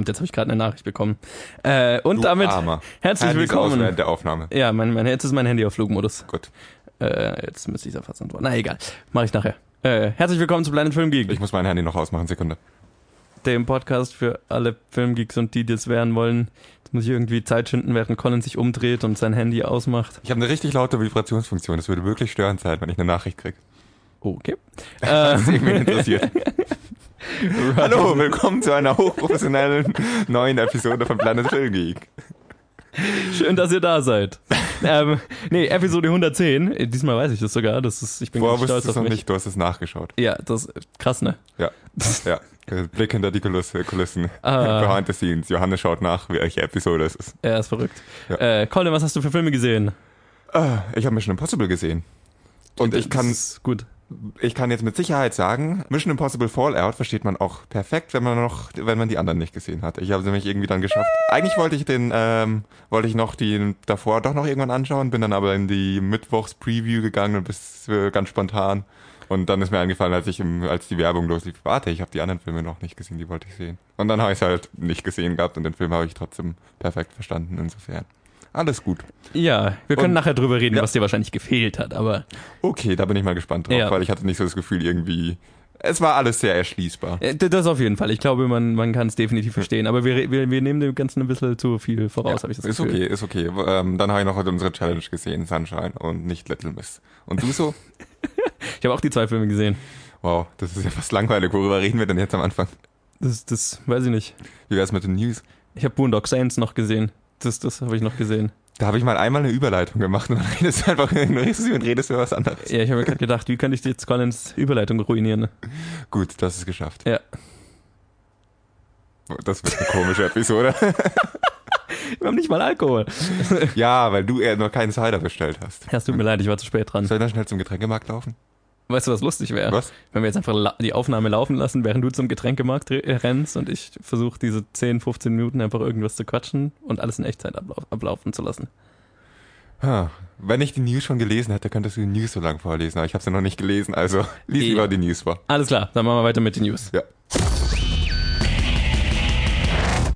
Verdammt, jetzt habe ich gerade eine Nachricht bekommen. Äh, und Du damit Armer. herzlich Handys aus willkommen. während der Aufnahme. Ja, mein, mein, jetzt ist mein Handy auf Flugmodus. Gut. Äh, jetzt müsste ich es antworten. Na egal, mache ich nachher. Äh, herzlich willkommen zu Planet Film Geek, Ich muss mein Handy noch ausmachen, Sekunde. dem Podcast für alle Filmgeeks und die, die es werden wollen. Jetzt muss ich irgendwie Zeit schinden, während Colin sich umdreht und sein Handy ausmacht. Ich habe eine richtig laute Vibrationsfunktion. Das würde wirklich störend sein, wenn ich eine Nachricht kriege. Okay. Äh, Das irgendwie interessiert. Hallo, willkommen zu einer hochprofessionellen neuen Episode von Planet Film Geek. Schön, dass ihr da seid. ähm, nee, Episode 110. Äh, Diesmal weiß ich das sogar. Das ist, ich bin ganz stolz auf noch mich. nicht, du hast es nachgeschaut. Ja, das ist krass, ne? Ja, ja. Blick hinter die Kulisse, Kulissen. Ah. Behind the scenes. Johannes schaut nach, welche Episode es ist. Er ist verrückt. Ja. Äh, Colin, was hast du für Filme gesehen? Ah, Ich habe Mission Impossible gesehen. Und ich kann, gut. Ich kann jetzt mit Sicherheit sagen, Mission Impossible Fallout versteht man auch perfekt, wenn man noch, wenn man die anderen nicht gesehen hat. Ich habe sie nämlich irgendwie dann geschafft. Eigentlich wollte ich den, ähm, wollte ich noch die davor doch noch irgendwann anschauen, bin dann aber in die Mittwochs-Preview gegangen und bis äh, ganz spontan. Und dann ist mir eingefallen, als ich im, als die Werbung loslief, warte, ich habe die anderen Filme noch nicht gesehen, die wollte ich sehen. Und dann habe ich es halt nicht gesehen gehabt und den Film habe ich trotzdem perfekt verstanden. Insofern alles gut. Ja, wir können Und- nachher drüber reden, Ja. was dir wahrscheinlich gefehlt hat, aber Okay, da bin ich mal gespannt drauf, Ja. weil ich hatte nicht so das Gefühl irgendwie. Es war alles sehr erschließbar. äh, das auf jeden Fall. Ich glaube, man, man kann es definitiv verstehen, aber wir, wir, wir nehmen dem Ganzen ein bisschen zu viel voraus, habe ich das ist Gefühl. okay, ist okay. Ähm, dann habe ich noch heute unsere Challenge gesehen, Sunshine und nicht Little Miss. Und du so? Ich habe auch die zwei Filme gesehen. Wow, das ist ja fast langweilig. Worüber reden wir denn jetzt am Anfang? Das, das weiß ich nicht. Wie wär's mit den News? Ich habe Boondock Saints noch gesehen. Das, das habe ich noch gesehen. Da habe ich mal einmal eine Überleitung gemacht und dann redest du einfach du redest und redest über was anderes. Ja, ich habe mir gerade gedacht, wie kann ich jetzt Collins Überleitung ruinieren? Gut, das ist geschafft. Ja. Das wird eine komische Episode. Wir haben nicht mal Alkohol. ja, weil du eher noch keinen Cider bestellt hast. Ja, es tut mir leid, ich war zu spät dran. Soll ich dann schnell zum Getränkemarkt laufen? Weißt du, was lustig wäre? Was? Wenn wir jetzt einfach die Aufnahme laufen lassen, während du zum Getränkemarkt re- rennst und ich versuche diese 10, 15 Minuten einfach irgendwas zu quatschen und alles in Echtzeit ablauf ablaufen zu lassen. Ha, wenn ich die News schon gelesen hätte, könntest du die News so lang vorlesen, aber ich habe sie noch nicht gelesen, also lies lieber die News vor. Alles klar, dann machen wir weiter mit den News. Ja.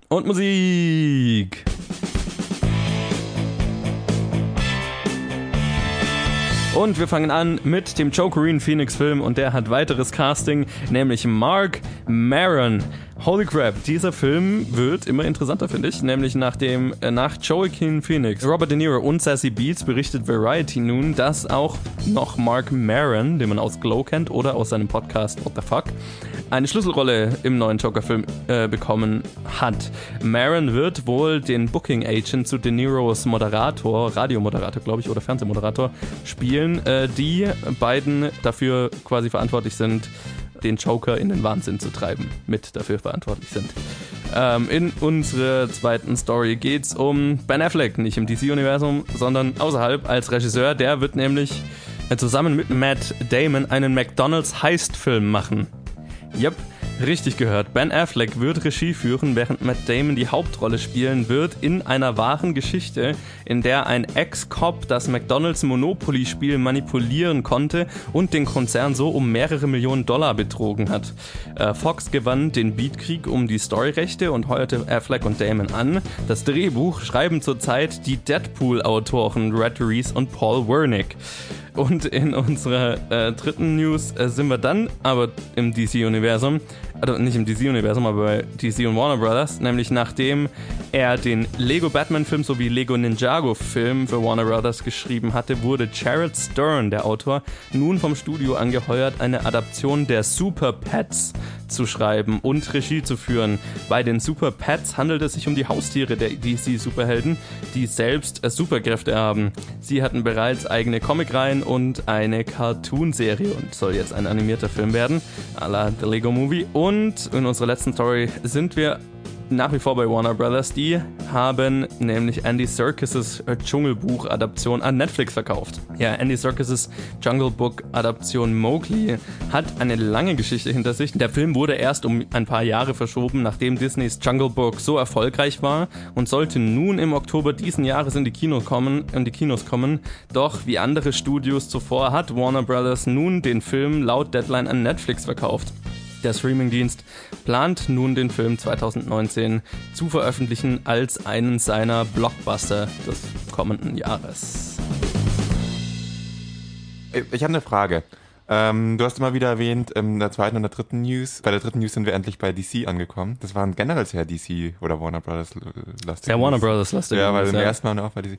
Und Musik. Und wir fangen an mit dem Joe Corrine Phoenix Film und der hat weiteres Casting, nämlich Mark Maron. Holy crap, dieser Film wird immer interessanter, finde ich. Nämlich nachdem äh, nach Joaquin Phoenix, Robert De Niro und Sassy Beats berichtet Variety nun, dass auch noch Mark Maron, den man aus Glow kennt oder aus seinem Podcast What the Fuck, eine Schlüsselrolle im neuen Joker-Film äh, bekommen hat. Maron wird wohl den Booking Agent zu De Niros Moderator, Radiomoderator, glaube ich, oder Fernsehmoderator spielen, äh, die beiden dafür quasi verantwortlich sind, den Joker in den Wahnsinn zu treiben, mit dafür verantwortlich sind. Ähm, in unserer zweiten Story geht's um Ben Affleck, nicht im DC-Universum, sondern außerhalb als Regisseur. Der wird nämlich äh, zusammen mit Matt Damon einen McDonald's Heist-Film machen. Yep, richtig gehört. Ben Affleck wird Regie führen, während Matt Damon die Hauptrolle spielen wird in einer wahren Geschichte, in der ein Ex-Cop das McDonald's Monopoly-Spiel manipulieren konnte und den Konzern so um mehrere Millionen Dollar betrogen hat. Äh, Fox gewann den Beatkrieg um die Storyrechte und heuerte Affleck und Damon an. Das Drehbuch schreiben zurzeit die Deadpool-Autoren Red Reese und Paul Wernick. Und in unserer äh, dritten News äh, sind wir dann aber im DC-Universum, also nicht im DC-Universum, aber bei DC und Warner Brothers, nämlich nachdem er den Lego Batman-Film sowie Lego Ninjago-Film für Warner Brothers geschrieben hatte, wurde Jared Stern, der Autor, nun vom Studio angeheuert, eine Adaption der Super Pets zu schreiben und Regie zu führen. Bei den Super Pets handelt es sich um die Haustiere der DC-Superhelden, die selbst äh, Superkräfte haben. Sie hatten bereits eigene Comicreihen und eine Cartoon-Serie und soll jetzt ein animierter Film werden, à la The Lego Movie. Und in unserer letzten Story sind wir nach wie vor bei Warner Brothers. Die haben nämlich Andy Serkis' äh, Dschungelbuch-Adaption an Netflix verkauft. Ja, Andy Serkis' Jungle Book-Adaption Mowgli hat eine lange Geschichte hinter sich. Der Film wurde erst um ein paar Jahre verschoben, nachdem Disneys Jungle Book so erfolgreich war und sollte nun im Oktober diesen Jahres in die Kinos kommen, in die Kinos kommen. Doch wie andere Studios zuvor hat Warner Brothers nun den Film laut Deadline an Netflix verkauft. Der Streamingdienst plant nun den Film 2019 zu veröffentlichen als einen seiner Blockbuster des kommenden Jahres. Ich habe eine Frage. Ähm, du hast immer wieder erwähnt, in der zweiten und der dritten News, bei der dritten News sind wir endlich bei DC angekommen. Das waren generell sehr DC oder Warner Brothers lastig. Ja, Warner Brothers lastig. Ja, weil im ersten Mal auch bei DC.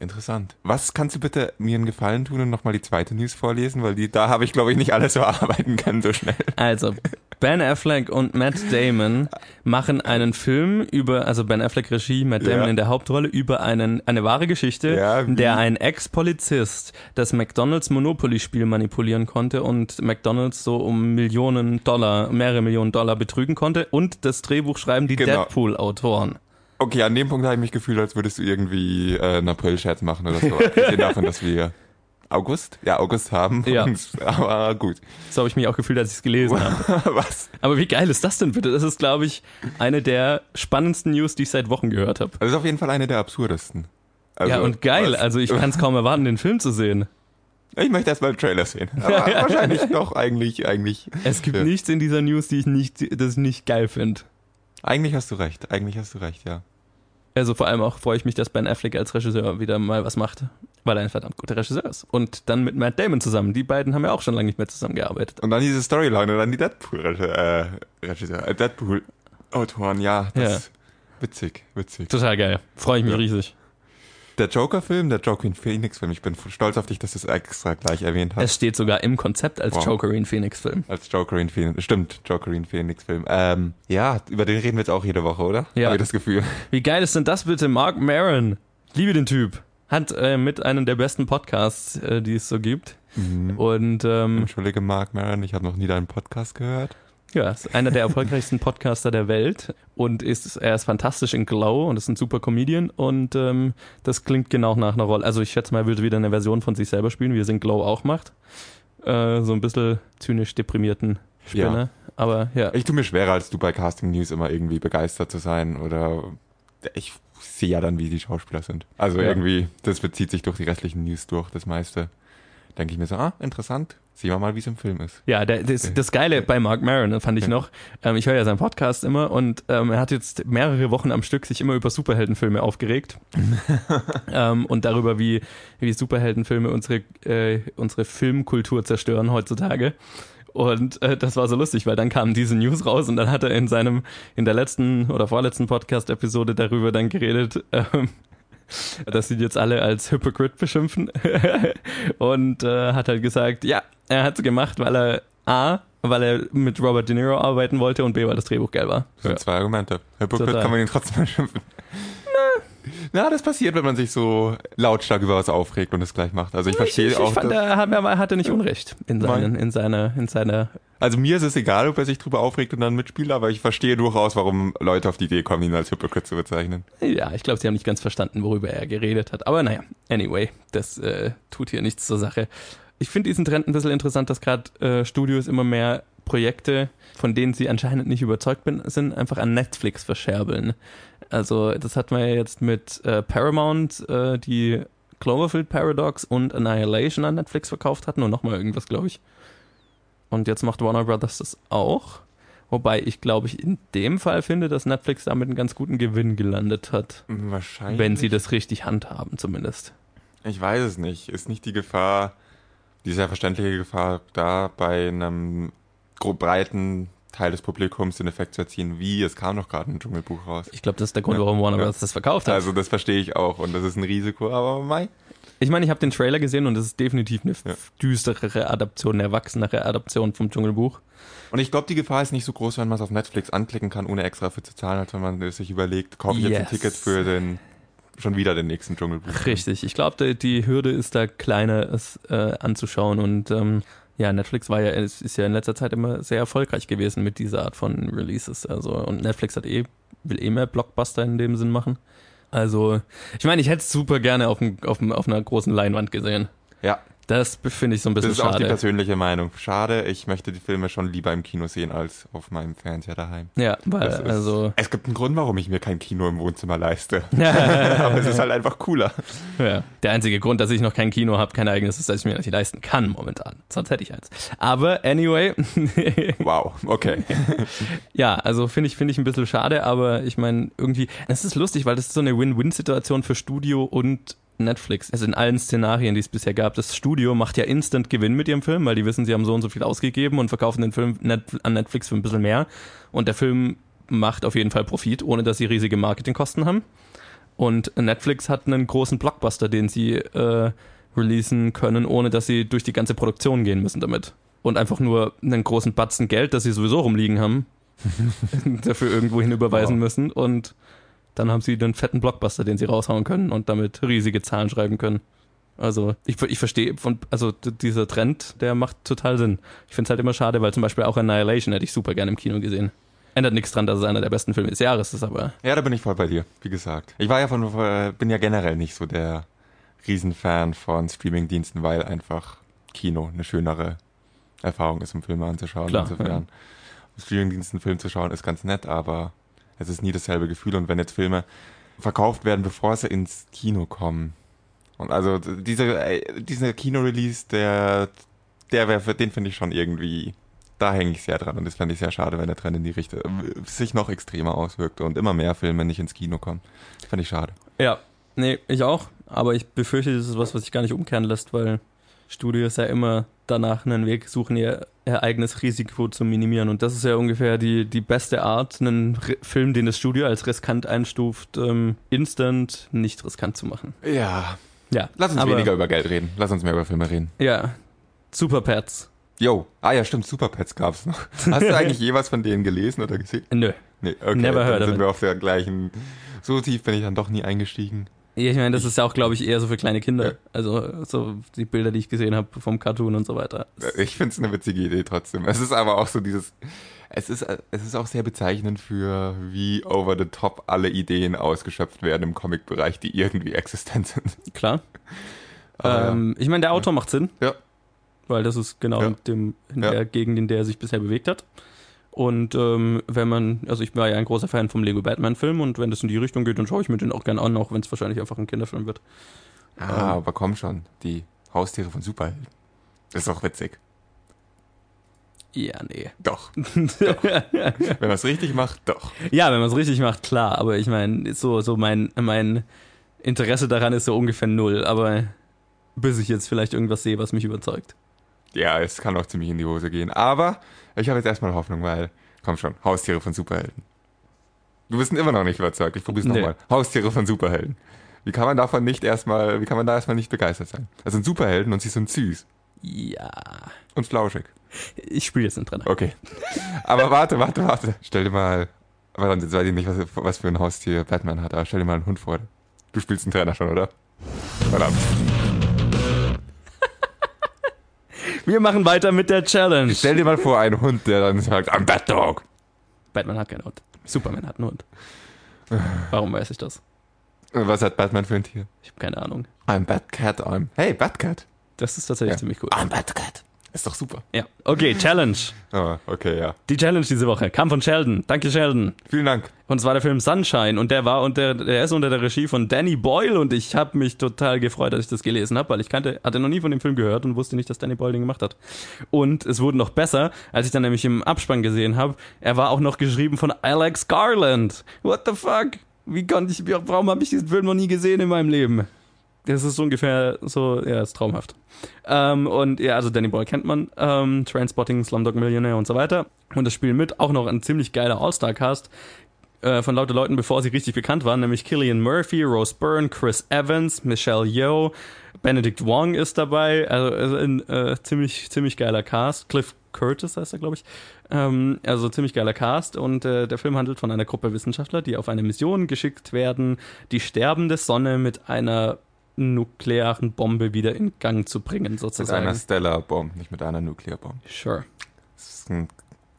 Interessant. Was kannst du bitte mir einen Gefallen tun und nochmal die zweite News vorlesen? Weil die, da habe ich, glaube ich, nicht alles so arbeiten können so schnell. Also, Ben Affleck und Matt Damon machen einen Film über, also Ben Affleck Regie, Matt Damon Ja. in der Hauptrolle, über einen, eine wahre Geschichte, Ja, in der ein Ex-Polizist das McDonalds Monopoly-Spiel manipulieren konnte und McDonalds so um Millionen Dollar, mehrere Millionen Dollar betrügen konnte und das Drehbuch schreiben die Genau. Deadpool-Autoren. Okay, an dem Punkt habe ich mich gefühlt, als würdest du irgendwie äh, einen April-Scherz machen oder so. Abgesehen davon, dass wir August? Ja, August haben. Ja. Und, aber gut. So habe ich mich auch gefühlt, als ich es gelesen habe. Was? Aber wie geil ist das denn bitte? Das ist, glaube ich, eine der spannendsten News, die ich seit Wochen gehört habe. Das ist auf jeden Fall eine der absurdesten. Also, ja, und geil. was- Also ich kann es kaum erwarten, den Film zu sehen. Ich möchte erst mal einen Trailer sehen. Aber wahrscheinlich doch eigentlich, eigentlich. Es gibt Ja. nichts in dieser News, die ich nicht, das ich nicht geil finde. Eigentlich hast du recht. Eigentlich hast du recht, ja. Also vor allem auch freue ich mich, dass Ben Affleck als Regisseur wieder mal was macht, weil er ein verdammt guter Regisseur ist. Und dann mit Matt Damon zusammen. Die beiden haben ja auch schon lange nicht mehr zusammengearbeitet. Und dann diese Storyline und dann die Deadpool-Regisseur, äh, äh, Deadpool-Autoren, ja, das Ja. ist witzig, witzig. Total geil. Freue ich mich Ja. riesig. Der Joker-Film, der Joaquin Phoenix-Film, ich bin stolz auf dich, dass du es extra gleich erwähnt hast. Es steht sogar im Konzept als Wow. Jokerin Phoenix Film. Als Jokerin Phoenix, stimmt, Jokerin Phoenix-Film. Ähm, ja, über den reden wir jetzt auch jede Woche, oder? Ja. Habe ich das Gefühl. Wie geil ist denn das bitte? Mark Maron. Liebe den Typ. Hat äh, mit einem der besten Podcasts, äh, die es so gibt. Und ähm, Entschuldige, Mark Maron, ich habe noch nie deinen Podcast gehört. Ja, ist einer der erfolgreichsten Podcaster der Welt und ist, er ist fantastisch in Glow und ist ein super Comedian und ähm, das klingt genau nach einer Rolle. Also ich schätze mal, er würde wieder eine Version von sich selber spielen, wie er es in Glow auch macht. Äh, so ein bisschen zynisch deprimierten Spinner. Ja. Aber ja. Ich tue mir schwerer, als du bei Casting News immer irgendwie begeistert zu sein oder ich sehe ja dann, wie die Schauspieler sind. Also Ja. irgendwie, das bezieht sich durch die restlichen News durch, das meiste. Denke ich mir so, ah, interessant. Sehen wir mal, wie es im Film ist. Ja, der, das, das Geile bei Mark Maron fand ich noch, ähm, ich höre ja seinen Podcast immer und ähm, er hat jetzt mehrere Wochen am Stück sich immer über Superheldenfilme aufgeregt ähm, und darüber, wie, wie Superheldenfilme unsere, äh, unsere Filmkultur zerstören heutzutage. Und äh, das war so lustig, weil dann kamen diese News raus und dann hat er in seinem, in der letzten oder vorletzten Podcast-Episode darüber dann geredet, ähm, dass sie jetzt alle als Hypocrite beschimpfen. und äh, hat halt gesagt, ja, er hat es gemacht, weil er A, weil er mit Robert De Niro arbeiten wollte und B, weil das Drehbuch geil war. Das sind zwei Argumente. Hypocrite Total. kann man ihn trotzdem mal schimpfen. Na, das passiert, wenn man sich so lautstark über was aufregt und es gleich macht. Also ich verstehe ich, ich auch. fand, dass- er, hat- er hatte nicht Unrecht in, seinen, in, seiner, in seiner. also mir ist es egal, ob er sich drüber aufregt und dann mitspielt, aber ich verstehe durchaus, warum Leute auf die Idee kommen, ihn als Hypocrite zu bezeichnen. Ja, ich glaube, sie haben nicht ganz verstanden, worüber er geredet hat. Aber naja, anyway, das äh, tut hier nichts zur Sache. Ich finde diesen Trend ein bisschen interessant, dass gerade äh, Studios immer mehr Projekte, von denen sie anscheinend nicht überzeugt bin, sind, einfach an Netflix verscherbeln. Also das hat man ja jetzt mit äh, Paramount, äh, die Cloverfield Paradox und Annihilation an Netflix verkauft hatten und nochmal irgendwas, glaube ich. Und jetzt macht Warner Brothers das auch. Wobei ich, glaube ich, in dem Fall finde, dass Netflix damit einen ganz guten Gewinn gelandet hat. Wahrscheinlich. Wenn sie das richtig handhaben, zumindest. Ich weiß es nicht. Ist nicht die Gefahr, die sehr verständliche Gefahr da bei einem breiten Teil des Publikums den Effekt zu erzielen, wie es kam noch gerade ein Dschungelbuch raus. Ich glaube, das ist der Grund, Ja. warum Warner Ja. Bros. das verkauft hat. Also das verstehe ich auch und das ist ein Risiko, aber mei. ich meine, ich habe den Trailer gesehen und es ist definitiv eine Ja. düsterere Adaption, eine erwachsenere Adaption vom Dschungelbuch. Und ich glaube, die Gefahr ist nicht so groß, wenn man es auf Netflix anklicken kann, ohne extra für zu zahlen, als wenn man sich überlegt, kaufe ich jetzt ein Yes. Ticket für den schon wieder den nächsten Dschungelbuch. Richtig. Ich glaube, die, die Hürde ist da kleiner, es äh, anzuschauen. Und ähm, ja, Netflix war ja, es ist ja in letzter Zeit immer sehr erfolgreich gewesen mit dieser Art von Releases. Also, und Netflix hat eh, will eh mehr Blockbuster in dem Sinn machen. Also, ich meine, ich hätte es super gerne auf, dem, auf, auf einer großen Leinwand gesehen. Ja, Das finde ich so ein Das bisschen ist auch die schade. persönliche Meinung. Schade, ich möchte die Filme schon lieber im Kino sehen als auf meinem Fernseher daheim. Ja, weil, Das ist, also, es gibt einen Grund, warum ich mir kein Kino im Wohnzimmer leiste. Aber es ist halt einfach cooler. ja. Der einzige Grund, dass ich noch kein Kino habe, kein eigenes, ist, dass ich mir das nicht leisten kann momentan. Sonst hätte ich eins. Aber anyway, Wow, okay. ja, also finde ich, finde ich ein bisschen schade, aber ich meine, irgendwie, es ist lustig, weil das ist so eine Win-Win-Situation für Studio und Netflix. Also in allen Szenarien, die es bisher gab. Das Studio macht ja instant Gewinn mit ihrem Film, weil die wissen, sie haben so und so viel ausgegeben und verkaufen den Film an Netflix für ein bisschen mehr. Und der Film macht auf jeden Fall Profit, ohne dass sie riesige Marketingkosten haben. Und Netflix hat einen großen Blockbuster, den sie äh, releasen können, ohne dass sie durch die ganze Produktion gehen müssen damit. Und einfach nur einen großen Batzen Geld, das sie sowieso rumliegen haben, dafür irgendwo hin überweisen Wow. müssen. Und dann haben sie einen fetten Blockbuster, den sie raushauen können und damit riesige Zahlen schreiben können. Also ich, ich verstehe, von, also dieser Trend, der macht total Sinn. Ich finde es halt immer schade, weil zum Beispiel auch Annihilation hätte ich super gerne im Kino gesehen. Ändert nichts dran, dass es einer der besten Filme des Jahres ist, aber Ja, da bin ich voll bei dir, wie gesagt. Ich war ja von, bin ja generell nicht so der Riesenfan von Streamingdiensten, weil einfach Kino eine schönere Erfahrung ist, um Filme anzuschauen. Klar, Insofern, auf Streamingdiensten einen Film zu schauen, ist ganz nett, aber es ist nie dasselbe Gefühl. Und wenn jetzt Filme verkauft werden, bevor sie ins Kino kommen. Und also diese, äh, dieser Kino-Release, der, der für den finde ich schon irgendwie, da hänge ich sehr dran. Und das fände ich sehr schade, wenn der Trend in die Richtung sich noch extremer auswirkt und immer mehr Filme nicht ins Kino kommen. Fände ich schade. Ja, nee, ich auch. Aber ich befürchte, das ist was, was sich gar nicht umkehren lässt, weil Studios ja immer danach einen Weg suchen, ihr, ihr eigenes Risiko zu minimieren. Und das ist ja ungefähr die, die beste Art, einen R Film, den das Studio als riskant einstuft, ähm, instant nicht riskant zu machen. Ja. Ja, Lass uns aber- weniger über Geld reden. Lass uns mehr über Filme reden. Ja, Super Pets. Yo. Ah ja, stimmt, Superpets gab's noch. Hast du eigentlich je was von denen gelesen oder gesehen? Nö. Nee, okay. Never heard dann of sind it. wir auf der gleichen. So tief bin ich dann doch nie eingestiegen. Ja, Ich meine, das ist ja auch, glaube ich, eher so für kleine Kinder. Ja. Also so die Bilder, die ich gesehen habe vom Cartoon und so weiter. Ich find's eine witzige Idee trotzdem. Es ist aber auch so dieses. Es ist, es ist auch sehr bezeichnend für, wie over the top alle Ideen ausgeschöpft werden im Comic-Bereich, die irgendwie existent sind. Klar. Ähm, Ich meine, der Autor macht Sinn. Ja. Weil das ist genau Ja. dem, in Ja. der Gegend, in der er sich bisher bewegt hat. Und ähm, wenn man, also ich war ja ein großer Fan vom Lego Batman-Film und wenn das in die Richtung geht, dann schaue ich mir den auch gern an, auch wenn es wahrscheinlich einfach ein Kinderfilm wird. Ah, aber komm schon, die Haustiere von Superhelden. Ist doch witzig. Ja, nee. Doch. Wenn man es richtig macht, doch. Ja, wenn man es richtig macht, klar. Aber ich meine, so, so mein, mein Interesse daran ist so ungefähr null. Aber bis ich jetzt vielleicht irgendwas sehe, was mich überzeugt. Ja, es kann auch ziemlich in die Hose gehen. Aber ich habe jetzt erstmal Hoffnung, weil, komm schon, Haustiere von Superhelden. Du bist immer noch nicht überzeugt. Ich probier's Nee. nochmal. Haustiere von Superhelden. Wie kann man davon nicht erstmal, wie kann man da erstmal nicht begeistert sein? Das sind Superhelden und sie sind süß Ja. und flauschig. Ich spiele jetzt einen Trainer. Okay. Aber warte, warte, warte. Stell dir mal, warte, jetzt weiß ich nicht, was, was für ein Haustier Batman hat, aber stell dir mal einen Hund vor. Du spielst einen Trainer schon, oder? Verdammt. Wir machen weiter mit der Challenge. Stell dir mal vor, einen Hund, der dann sagt, I'm Bat Dog. Batman hat keinen Hund. Superman hat einen Hund. Warum weiß ich das? Was hat Batman für ein Tier? Ich habe keine Ahnung. I'm Batcat, I'm. Hey, Batcat. Das ist tatsächlich Ja. ziemlich cool. I'm Batcat. Ist doch super. Ja. Okay, Challenge. Oh, okay, ja. Die Challenge diese Woche kam von Sheldon. Danke, Sheldon. Vielen Dank. Und zwar der Film Sunshine und der war unter, der ist unter der Regie von Danny Boyle und ich habe mich total gefreut, dass ich das gelesen habe, weil ich kannte, hatte noch nie von dem Film gehört und wusste nicht, dass Danny Boyle den gemacht hat. Und es wurde noch besser, als ich dann nämlich im Abspann gesehen habe. Er war auch noch geschrieben von Alex Garland. What the fuck? Wie konnte ich, warum habe ich diesen Film noch nie gesehen in meinem Leben? Das ist ungefähr so, ja, ist traumhaft. Ähm, und ja, also Danny Boyle kennt man, ähm, Trainspotting, Slumdog Millionaire und so weiter. Und das Spiel mit auch noch ein ziemlich geiler All-Star-Cast äh, von lauter Leuten, bevor sie richtig bekannt waren, nämlich Killian Murphy, Rose Byrne, Chris Evans, Michelle Yeoh, Benedict Wong ist dabei, also, also ein äh, ziemlich, ziemlich geiler Cast. Cliff Curtis heißt er, glaube ich. Ähm, also ziemlich geiler Cast und äh, der Film handelt von einer Gruppe Wissenschaftler, die auf eine Mission geschickt werden, die sterbende Sonne mit einer nuklearen Bombe wieder in Gang zu bringen, Mit sozusagen. einer Stellar Bomb, nicht mit einer Nuclear Bomb. Sure. Das ist ein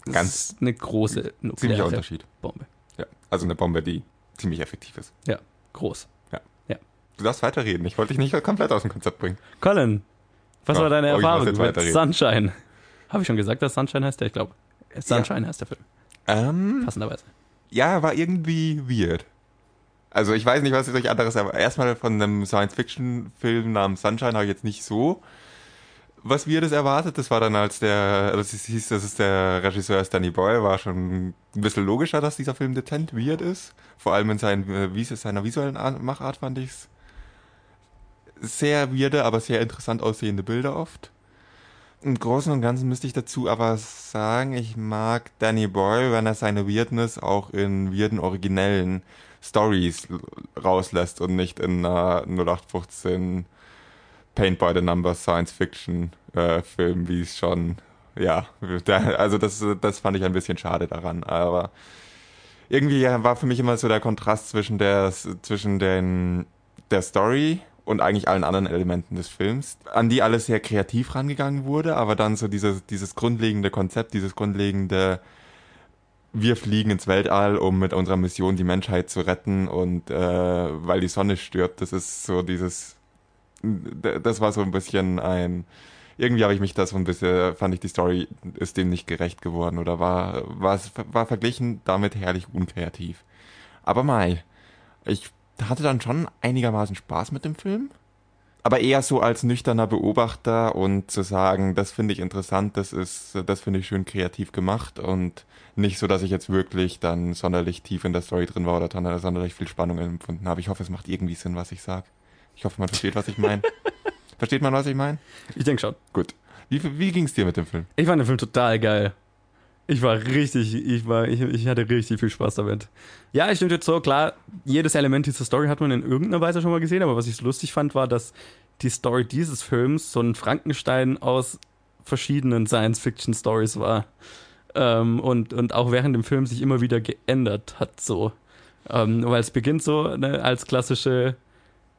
Das ganz ist eine große nukleare Unterschied. Bombe. Ja. Also eine Bombe, die ziemlich effektiv ist. Ja, groß. Du darfst weiterreden. Ich wollte dich nicht komplett aus dem Konzept bringen. Colin, Was Ja, war deine muss Erfahrung mit. Sunshine? Habe ich schon gesagt, dass Sunshine heißt der? Ich glaube, Sunshine heißt der Film, Ähm, passenderweise. ja, war irgendwie weird. Also ich weiß nicht, was ich euch anderes, aber erstmal von einem Science-Fiction-Film namens Sunshine habe ich jetzt nicht so was Weirdes erwartet. Das war dann als der, als es hieß, dass es der Regisseur ist Danny Boyle, war schon ein bisschen logischer, dass dieser Film dezent weird ist. Vor allem in seinen, äh, seiner visuellen Art- Machart fand ich's sehr weirde, aber sehr interessant aussehende Bilder oft. Im Großen und Ganzen müsste ich dazu aber sagen, ich mag Danny Boyle, wenn er seine Weirdness auch in weirden, originellen Stories rauslässt und nicht in einer 0815 Paint by the Numbers Science Fiction äh, Film, wie es schon, ja, also das, das fand ich ein bisschen schade daran, aber irgendwie war für mich immer so der Kontrast zwischen der, zwischen den, der Story und eigentlich allen anderen Elementen des Films, an die alles sehr kreativ rangegangen wurde, aber dann so dieses, dieses grundlegende Konzept, dieses grundlegende, wir fliegen ins Weltall, um mit unserer Mission die Menschheit zu retten und äh, weil die Sonne stirbt, das ist so dieses, das war so ein bisschen ein, irgendwie habe ich mich das so ein bisschen, fand ich die Story ist dem nicht gerecht geworden oder war, war, war verglichen damit herrlich unkreativ. Aber Mai, ich hatte dann schon einigermaßen Spaß mit dem Film. Aber eher so als nüchterner Beobachter und zu sagen, das finde ich interessant, das ist, das finde ich schön kreativ gemacht und nicht so, dass ich jetzt wirklich dann sonderlich tief in der Story drin war oder dann sonderlich viel Spannung empfunden habe. Ich hoffe, es macht irgendwie Sinn, was ich sage. Ich hoffe, man versteht, was ich meine. Versteht man, was ich meine? Ich denke schon. Gut. Wie, wie ging es dir mit dem Film? Ich fand den Film total geil. Ich war richtig, ich war, ich, ich hatte richtig viel Spaß damit. Ja, ich stimme jetzt so, klar, jedes Element dieser Story hat man in irgendeiner Weise schon mal gesehen, aber was ich so lustig fand, war, dass die Story dieses Films so ein Frankenstein aus verschiedenen Science-Fiction-Stories war. Ähm, und, und auch während dem Film sich immer wieder geändert hat, so. Ähm, weil es beginnt so ne, als klassische,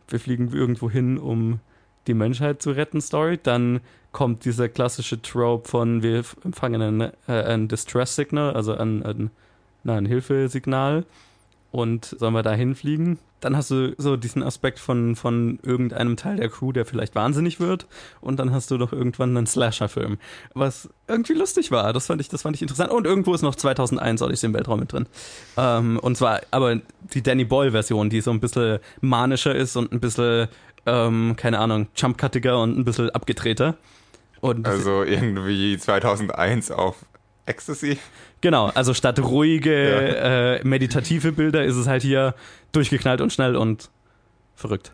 wir fliegen irgendwo hin, um die Menschheit zu retten Story. Dann kommt dieser klassische Trope von wir empfangen ein, äh, ein Distress Signal, also ein, ein, na, ein Hilfesignal und sollen wir da hinfliegen. Dann hast du so diesen Aspekt von, von irgendeinem Teil der Crew, der vielleicht wahnsinnig wird und dann hast du doch irgendwann einen Slasher-Film, was irgendwie lustig war. Das fand ich, das fand ich interessant. Und irgendwo ist noch 2001 Odyssey im Weltraum mit drin. Ähm, und zwar aber die Danny Boyle-Version, die so ein bisschen manischer ist und ein bisschen, ähm, keine Ahnung, jumpcuttiger und ein bisschen abgedrehter. Und Also irgendwie 2001 auf Ecstasy. Genau, also statt ruhige, äh, meditative Bilder ist es halt hier durchgeknallt und schnell und verrückt.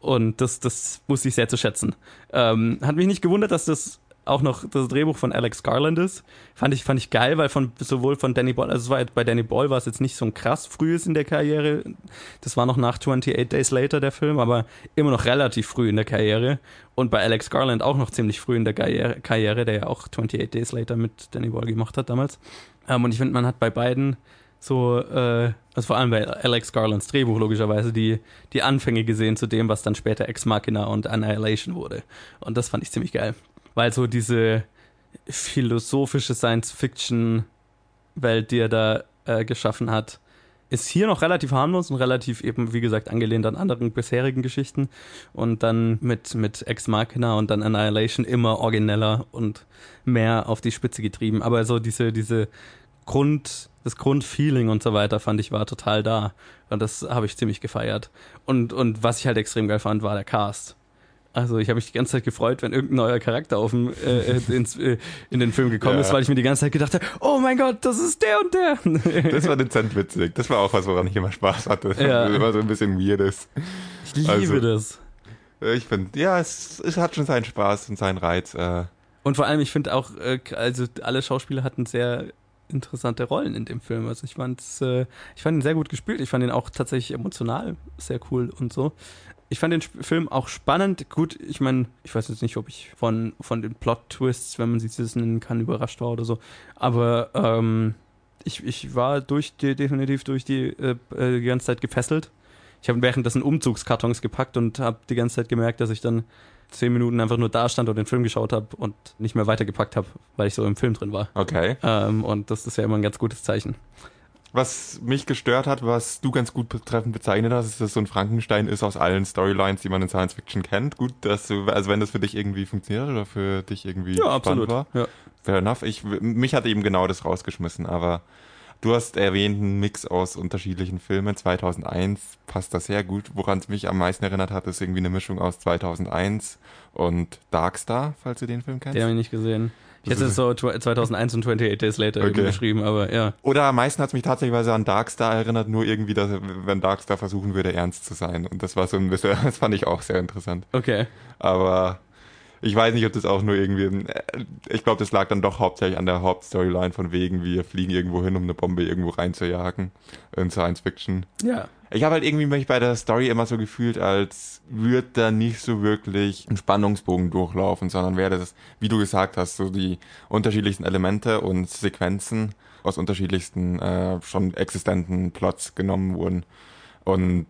Und das, das wusste ich sehr zu schätzen. Ähm, hat mich nicht gewundert, dass das auch noch das Drehbuch von Alex Garland ist. Fand ich, fand ich geil, weil von sowohl von Danny Boyle, also es war bei Danny Boyle war es jetzt nicht so ein krass frühes in der Karriere. Das war noch nach 28 Days Later der Film, aber immer noch relativ früh in der Karriere. Und bei Alex Garland auch noch ziemlich früh in der Karriere, Karriere der ja auch 28 Days Later mit Danny Boyle gemacht hat damals. Ähm, und ich finde, man hat bei beiden so, äh, also vor allem bei Alex Garlands Drehbuch logischerweise, die, die Anfänge gesehen zu dem, was dann später Ex Machina und Annihilation wurde. Und das fand ich ziemlich geil. Weil so diese philosophische Science-Fiction-Welt, die er da äh, geschaffen hat, ist hier noch relativ harmlos und relativ eben, wie gesagt, angelehnt an anderen bisherigen Geschichten. Und dann mit, mit Ex Machina und dann Annihilation immer origineller und mehr auf die Spitze getrieben. Aber so diese, diese Grund, das Grundfeeling und so weiter fand ich war total da. Und das habe ich ziemlich gefeiert. Und, und was ich halt extrem geil fand, war der Cast. Also ich habe mich die ganze Zeit gefreut, wenn irgendein neuer Charakter auf dem, äh, ins, äh, in den Film gekommen Ja. ist, weil ich mir die ganze Zeit gedacht habe, oh mein Gott, das ist der und der. Das war dezent witzig. Das war auch was, woran ich immer Spaß hatte. Ja. Das war so ein bisschen weirdes. Ich liebe Also- das. Ich finde, ja, es, es hat schon seinen Spaß und seinen Reiz. Äh, Und vor allem, ich finde auch, äh, also alle Schauspieler hatten sehr interessante Rollen in dem Film. Also ich fand's, äh, ich fand ihn sehr gut gespielt. Ich fand ihn auch tatsächlich emotional sehr cool und so. Ich fand den Film auch spannend. Gut, ich meine, ich weiß jetzt nicht, ob ich von, von den Plot-Twists, wenn man sie das nennen kann, überrascht war oder so. Aber ähm, ich, ich war durch die, definitiv durch die, äh, äh, die ganze Zeit gefesselt. Ich habe währenddessen Umzugskartons gepackt und habe die ganze Zeit gemerkt, dass ich dann zehn Minuten einfach nur da stand und den Film geschaut habe und nicht mehr weitergepackt habe, weil ich so im Film drin war. okay. Ähm, und das ist ja immer ein ganz gutes Zeichen. Was mich gestört hat, was du ganz gut betreffend bezeichnet hast, ist, dass so ein Frankenstein ist aus allen Storylines, die man in Science Fiction kennt. Gut, dass du, also wenn das für dich irgendwie funktioniert oder für dich irgendwie Ja, spannend absolut. war. Ja. Fair enough. Ich, mich hat eben genau das rausgeschmissen, aber du hast erwähnt, einen Mix aus unterschiedlichen Filmen. 2001 passt das sehr gut. Woran es mich am meisten erinnert hat, ist irgendwie eine Mischung aus 2001 und Darkstar, falls du den Film kennst. Den habe ich nicht gesehen. Ich hätte ist- es so tw- 2001 und 28 Days Later Okay. geschrieben, aber ja. Oder am meisten hat es mich tatsächlich an Darkstar erinnert, nur irgendwie, dass, wenn Darkstar versuchen würde, ernst zu sein. Und das war so ein bisschen, das fand ich auch sehr interessant. Okay. Aber ich weiß nicht, ob das auch nur irgendwie, äh, ich glaube, das lag dann doch hauptsächlich an der Hauptstoryline von wegen, wir fliegen irgendwo hin, um eine Bombe irgendwo reinzujagen in Science Fiction. Ja. Ich habe halt irgendwie mich bei der Story immer so gefühlt, als würde da nicht so wirklich ein Spannungsbogen durchlaufen, sondern wäre das, wie du gesagt hast, so die unterschiedlichsten Elemente und Sequenzen aus unterschiedlichsten äh, schon existenten Plots genommen wurden. Und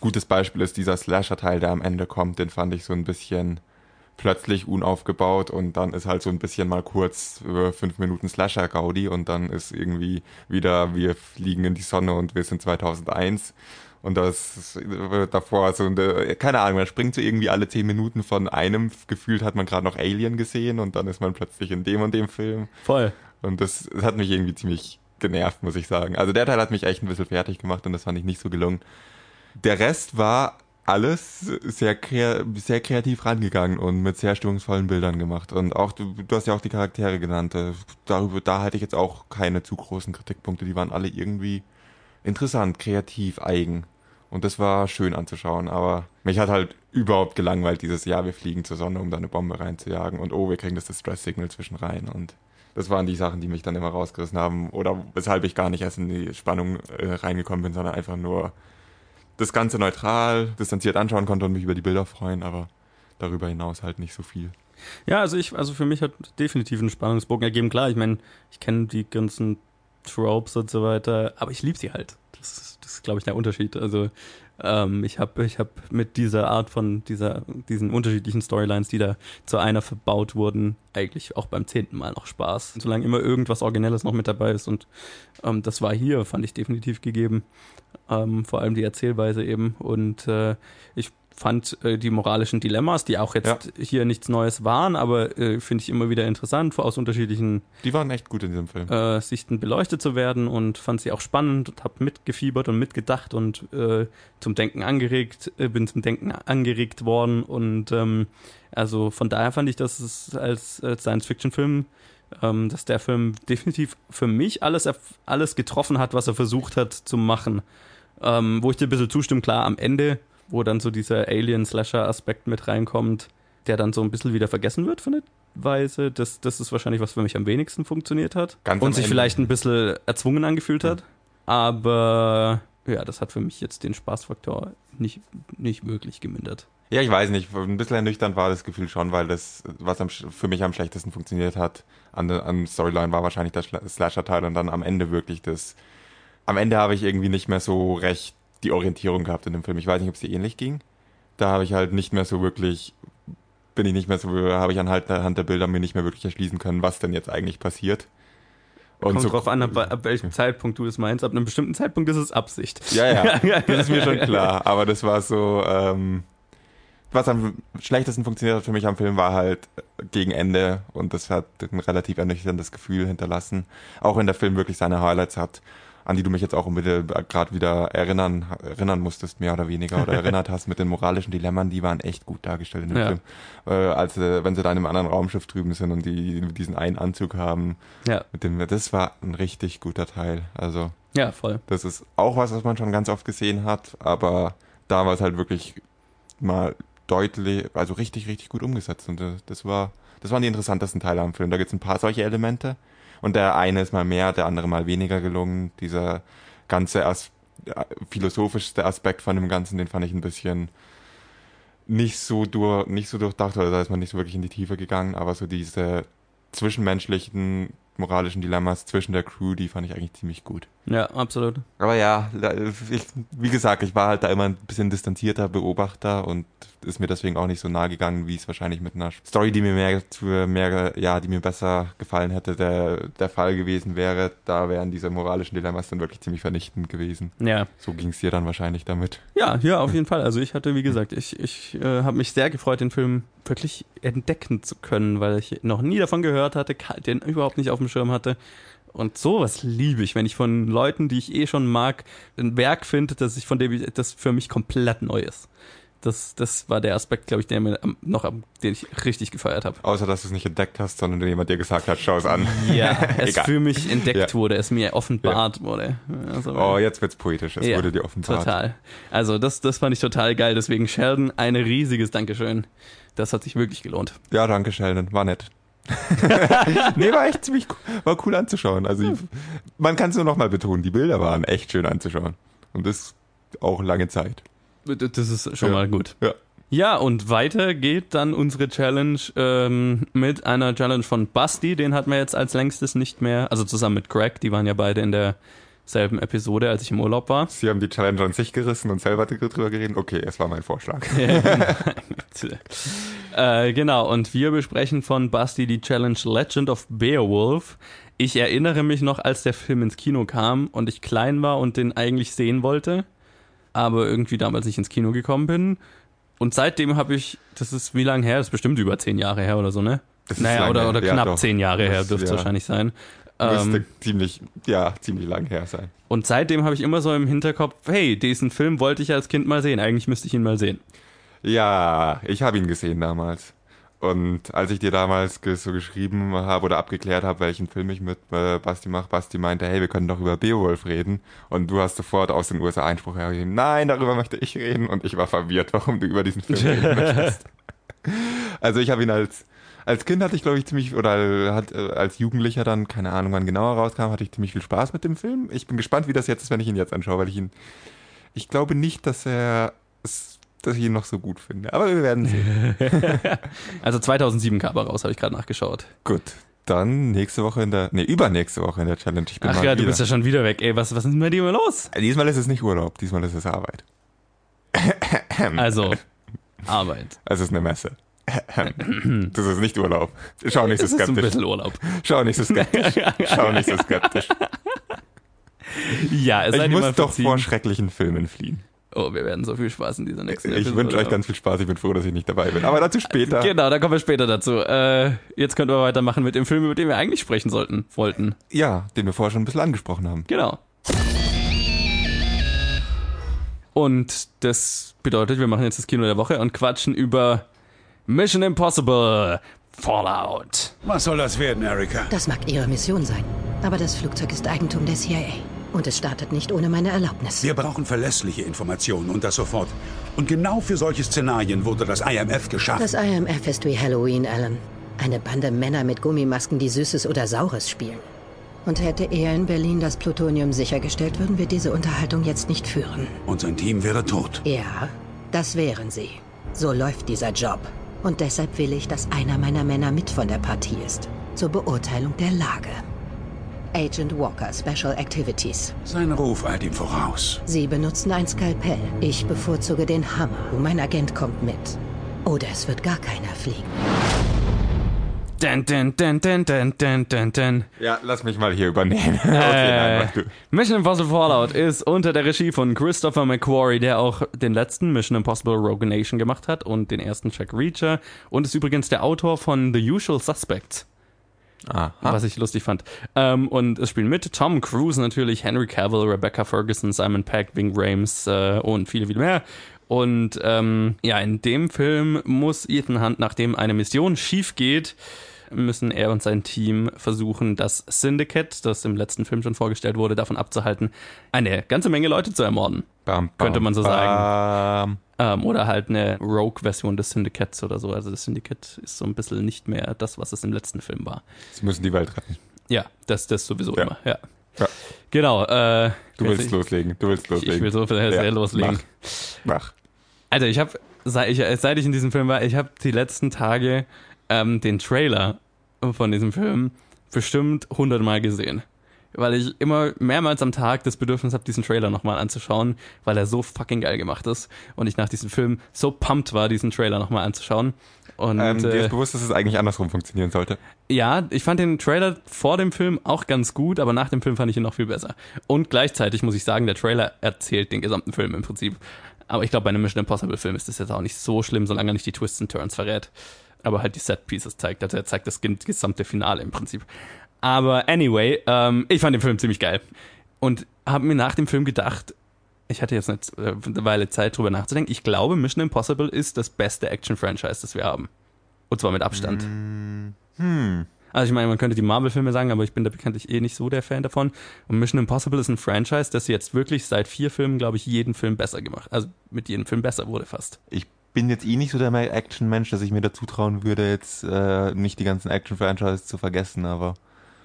gutes Beispiel ist dieser Slasher-Teil, der am Ende kommt, den fand ich so ein bisschen plötzlich unaufgebaut und dann ist halt so ein bisschen mal kurz über fünf Minuten Slasher-Gaudi und dann ist irgendwie wieder, wir fliegen in die Sonne und wir sind 2001 und das ist davor so eine, keine Ahnung, man springt so irgendwie alle zehn Minuten von einem, gefühlt hat man gerade noch Alien gesehen und dann ist man plötzlich in dem und dem Film Voll. und das, das hat mich irgendwie ziemlich genervt, muss ich sagen. Also der Teil hat mich echt ein bisschen fertig gemacht und das fand ich nicht so gelungen. Der Rest war alles sehr, sehr kreativ rangegangen und mit sehr stimmungsvollen Bildern gemacht. Und auch, du, du hast ja auch die Charaktere genannt. Äh, Darüber, da hatte ich jetzt auch keine zu großen Kritikpunkte. Die waren alle irgendwie interessant, kreativ, eigen. Und das war schön anzuschauen, aber mich hat halt überhaupt gelangweilt dieses Jahr, wir fliegen zur Sonne, um da eine Bombe reinzujagen und oh, wir kriegen das Distress-Signal zwischen rein und das waren die Sachen, die mich dann immer rausgerissen haben oder weshalb ich gar nicht erst in die Spannung äh, reingekommen bin, sondern einfach nur das Ganze neutral, distanziert anschauen konnte und mich über die Bilder freuen, aber darüber hinaus halt nicht so viel. Ja, also ich, also für mich hat definitiv einen Spannungsbogen ergeben. Klar, ich meine, ich kenne die ganzen Tropes und so weiter, aber ich liebe sie halt. Das, ist- das ist, glaube ich, der Unterschied. Also ähm, ich habe ich hab mit dieser Art von dieser, diesen unterschiedlichen Storylines, die da zu einer verbaut wurden, eigentlich auch beim zehnten Mal noch Spaß. Solange immer irgendwas Originelles noch mit dabei ist und ähm, das war hier, fand ich definitiv gegeben. Ähm, vor allem die Erzählweise eben. Und äh, ich fand äh, die moralischen Dilemmas, die auch jetzt hier nichts Neues waren, aber äh, finde ich immer wieder interessant, aus unterschiedlichen Die waren echt gut in diesem Film. äh, Sichten beleuchtet zu werden und fand sie auch spannend und habe mitgefiebert und mitgedacht und äh, zum Denken angeregt, äh, bin zum Denken angeregt worden und ähm, also von daher fand ich, dass es als, als Science-Fiction-Film, ähm, dass der Film definitiv für mich alles, alles getroffen hat, was er versucht hat zu machen. Ähm, wo ich dir ein bisschen zustimme, klar, am Ende, wo dann so dieser Alien-Slasher-Aspekt mit reinkommt, der dann so ein bisschen wieder vergessen wird für eine Weise. Das, das ist wahrscheinlich, was für mich am wenigsten funktioniert hat. Ganz und sich Ende. vielleicht ein bisschen erzwungen angefühlt hat. Aber ja, das hat für mich jetzt den Spaßfaktor nicht, nicht wirklich gemindert. Ja, ich weiß nicht. Ein bisschen ernüchternd war das Gefühl schon, weil das, was am, für mich am schlechtesten funktioniert hat, an, der- an Storyline war wahrscheinlich der Slasher-Teil und dann am Ende wirklich das. Am Ende habe ich irgendwie nicht mehr so recht die Orientierung gehabt in dem Film. Ich weiß nicht, ob es dir ähnlich ging. Da habe ich halt nicht mehr so wirklich, bin ich nicht mehr so, habe ich anhand anhand der Bilder mir nicht mehr wirklich erschließen können, was denn jetzt eigentlich passiert. Und Kommt so, drauf an, ab, ab welchem Zeitpunkt du es meinst. Ab einem bestimmten Zeitpunkt ist es Absicht. Ja, ja, das ist mir schon klar. Aber das war so, ähm, was am schlechtesten funktioniert hat für mich am Film war halt gegen Ende und das hat ein relativ ernüchterndes Gefühl hinterlassen. Auch wenn der Film wirklich seine Highlights hat, an die du mich jetzt auch gerade wieder erinnern, erinnern musstest, mehr oder weniger, oder erinnert hast mit den moralischen Dilemmern, die waren echt gut dargestellt in dem Ja. Film. Äh, als äh, wenn sie da in einem anderen Raumschiff drüben sind und die diesen einen Anzug haben, Ja, mit dem, das war ein richtig guter Teil. Also ja, voll. das ist auch was, was man schon ganz oft gesehen hat, aber da war es halt wirklich mal deutlich, also richtig, richtig gut umgesetzt. Und das, das war, das waren die interessantesten Teile am Film. Da gibt es ein paar solche Elemente. Und der eine ist mal mehr, der andere mal weniger gelungen. Dieser ganze As äh, philosophischste Aspekt von dem Ganzen, den fand ich ein bisschen nicht so durch, nicht so durchdacht, oder da ist man nicht so wirklich in die Tiefe gegangen, aber so diese zwischenmenschlichen moralischen Dilemmas zwischen der Crew, die fand ich eigentlich ziemlich gut. Ja, absolut. Aber ja, ich, wie gesagt, ich war halt da immer ein bisschen distanzierter Beobachter und ist mir deswegen auch nicht so nahe gegangen, wie es wahrscheinlich mit einer Story, die mir mehr, mehr ja, die mir besser gefallen hätte, der, der Fall gewesen wäre. Da wären diese moralischen Dilemmas dann wirklich ziemlich vernichtend gewesen. Ja. So ging es dir dann wahrscheinlich damit. Ja, ja, auf jeden Fall. Also ich hatte, wie gesagt, ich, ich äh, habe mich sehr gefreut, den Film wirklich entdecken zu können, weil ich noch nie davon gehört hatte, den überhaupt nicht auf dem Schirm hatte. Und sowas liebe ich, wenn ich von Leuten, die ich eh schon mag, ein Werk finde, das ich von dem ich, das für mich komplett neu ist. Das, das war der Aspekt, glaube ich, der mir noch am, den ich richtig gefeiert habe. Außer dass du es nicht entdeckt hast, sondern jemand dir gesagt hat, schau es an. Ja, es für mich entdeckt ja. wurde, es mir offenbart ja. wurde. Also, oh, jetzt wird's poetisch, es ja, wurde dir offenbart. Total. Also das, das fand ich total geil. Deswegen Sheldon, ein riesiges Dankeschön. Das hat sich wirklich gelohnt. Ja, danke Sheldon, war nett. nee, war echt ziemlich war cool anzuschauen. Also ich, man kann es nur nochmal betonen, die Bilder waren echt schön anzuschauen. Und das auch lange Zeit. Das ist schon ja. mal gut. Ja. Ja, und weiter geht dann unsere Challenge ähm, mit einer Challenge von Basti. Den hatten wir jetzt als längstes nicht mehr, also zusammen mit Greg, die waren ja beide in derselben Episode, als ich im Urlaub war. Sie haben die Challenge an sich gerissen und selber drüber geredet. Okay, es war mein Vorschlag. äh, genau, und wir besprechen von Basti die Challenge Legend of Beowulf. Ich erinnere mich noch, als der Film ins Kino kam und ich klein war und den eigentlich sehen wollte aber irgendwie damals nicht ins Kino gekommen bin. Und seitdem habe ich, das ist wie lange her? Das ist bestimmt über zehn Jahre her oder so, ne? Das naja, oder, oder knapp ja, zehn Jahre her dürfte es ja. wahrscheinlich sein. Müsste ähm, ziemlich, ja, ziemlich lang her sein. Und seitdem habe ich immer so im Hinterkopf, hey, diesen Film wollte ich als Kind mal sehen. Eigentlich müsste ich ihn mal sehen. Ja, ich habe ihn gesehen damals. Und als ich dir damals so geschrieben habe oder abgeklärt habe, welchen Film ich mit äh, Basti mache, Basti meinte, hey, wir können doch über Beowulf reden. Und du hast sofort aus den USA Einspruch hergegeben, nein, darüber möchte ich reden. Und ich war verwirrt, warum du über diesen Film reden möchtest. also ich habe ihn als, als Kind hatte ich, glaube ich, ziemlich, oder hat, äh, als Jugendlicher dann, keine Ahnung, wann genauer rauskam, hatte ich ziemlich viel Spaß mit dem Film. Ich bin gespannt, wie das jetzt ist, wenn ich ihn jetzt anschaue, weil ich ihn, ich glaube nicht, dass er dass ich ihn noch so gut finde. Aber wir werden sehen. also 2007 kam er raus, habe ich gerade nachgeschaut. Gut. Dann nächste Woche in der, nee, übernächste Woche in der Challenge. Ich bin Ach ja, du bist ja schon wieder weg. Ey, was, was ist denn bei dir immer los? Diesmal ist es nicht Urlaub, diesmal ist es Arbeit. Also, Arbeit. Es ist eine Messe. Das ist nicht Urlaub. Schau nicht so skeptisch. Das ist ein bisschen Urlaub. Schau nicht so skeptisch. Schau nicht so skeptisch. Ja, es ich muss doch vor schrecklichen Filmen fliehen. Oh, wir werden so viel Spaß in dieser nächsten Ich wünsche euch ganz viel Spaß. Ich bin froh, dass ich nicht dabei bin. Aber dazu später. Genau, da kommen wir später dazu. Äh, jetzt können wir weitermachen mit dem Film, über den wir eigentlich sprechen sollten, wollten. Ja, den wir vorher schon ein bisschen angesprochen haben. Genau. Und das bedeutet, wir machen jetzt das Kino der Woche und quatschen über Mission Impossible Fallout. Was soll das werden, Erika? Das mag Ihre Mission sein. Aber das Flugzeug ist Eigentum der CIA. Und es startet nicht ohne meine Erlaubnis. Wir brauchen verlässliche Informationen und das sofort. Und genau für solche Szenarien wurde das IMF geschaffen. Das IMF ist wie Halloween, Alan. Eine Bande Männer mit Gummimasken, die Süßes oder Saures spielen. Und hätte er in Berlin das Plutonium sichergestellt, würden wir diese Unterhaltung jetzt nicht führen. Und sein Team wäre tot. Ja, das wären sie. So läuft dieser Job. Und deshalb will ich, dass einer meiner Männer mit von der Partie ist. Zur Beurteilung der Lage. Agent Walker, Special Activities. Sein Ruf eilt ihm voraus. Sie benutzen ein Skalpell. Ich bevorzuge den Hammer. Mein Agent kommt mit. Oder es wird gar keiner fliegen. Dun, dun, dun, dun, dun, dun, dun, dun. Ja, lass mich mal hier übernehmen. okay, äh, nein, Mission Impossible Fallout ist unter der Regie von Christopher McQuarrie, der auch den letzten Mission Impossible Rogue Nation gemacht hat und den ersten Jack Reacher und ist übrigens der Autor von The Usual Suspects. Aha. was ich lustig fand. Ähm, und es spielen mit Tom Cruise natürlich, Henry Cavill, Rebecca Ferguson, Simon Peck, Ving Rames äh, und viele, viele mehr. Und ähm, ja, in dem Film muss Ethan Hunt, nachdem eine Mission schief geht, müssen er und sein Team versuchen, das Syndicate, das im letzten Film schon vorgestellt wurde, davon abzuhalten, eine ganze Menge Leute zu ermorden. Bam, bam, könnte man so sagen. Ähm, oder halt eine Rogue-Version des Syndicates oder so. Also das Syndicate ist so ein bisschen nicht mehr das, was es im letzten Film war. Sie müssen die Welt retten. Ja, das, das sowieso ja. immer, ja. ja. Genau. Äh, du willst ich, loslegen, du willst loslegen. Ich will so sehr ja. loslegen. Mach. Mach. Also ich habe, seit ich, seit ich in diesem Film war, ich habe die letzten Tage ähm, den Trailer von diesem Film bestimmt hundertmal gesehen. Weil ich immer mehrmals am Tag das Bedürfnis habe, diesen Trailer nochmal anzuschauen, weil er so fucking geil gemacht ist. Und ich nach diesem Film so pumped war, diesen Trailer nochmal anzuschauen. Und, Ähm, dir äh, ist bewusst, dass es eigentlich andersrum funktionieren sollte. ja, ich fand den Trailer vor dem Film auch ganz gut, aber nach dem Film fand ich ihn noch viel besser. Und gleichzeitig muss ich sagen, der Trailer erzählt den gesamten Film im Prinzip. Aber ich glaube, bei einem Mission Impossible Film ist das jetzt auch nicht so schlimm, solange er nicht die Twists und Turns verrät. Aber halt die Set Pieces zeigt. Also er zeigt das gesamte Finale im Prinzip. Aber anyway, ähm, ich fand den Film ziemlich geil. Und habe mir nach dem Film gedacht, ich hatte jetzt äh, eine Weile Zeit drüber nachzudenken. Ich glaube, Mission Impossible ist das beste Action-Franchise, das wir haben. Und zwar mit Abstand. Hm. Also ich meine, man könnte die Marvel-Filme sagen, aber ich bin da bekanntlich eh nicht so der Fan davon. Und Mission Impossible ist ein Franchise, das jetzt wirklich seit vier Filmen, glaube ich, jeden Film besser gemacht. Also mit jedem Film besser wurde fast. Ich bin jetzt eh nicht so der Action-Mensch, dass ich mir dazu trauen würde, jetzt äh, nicht die ganzen Action-Franchises zu vergessen, aber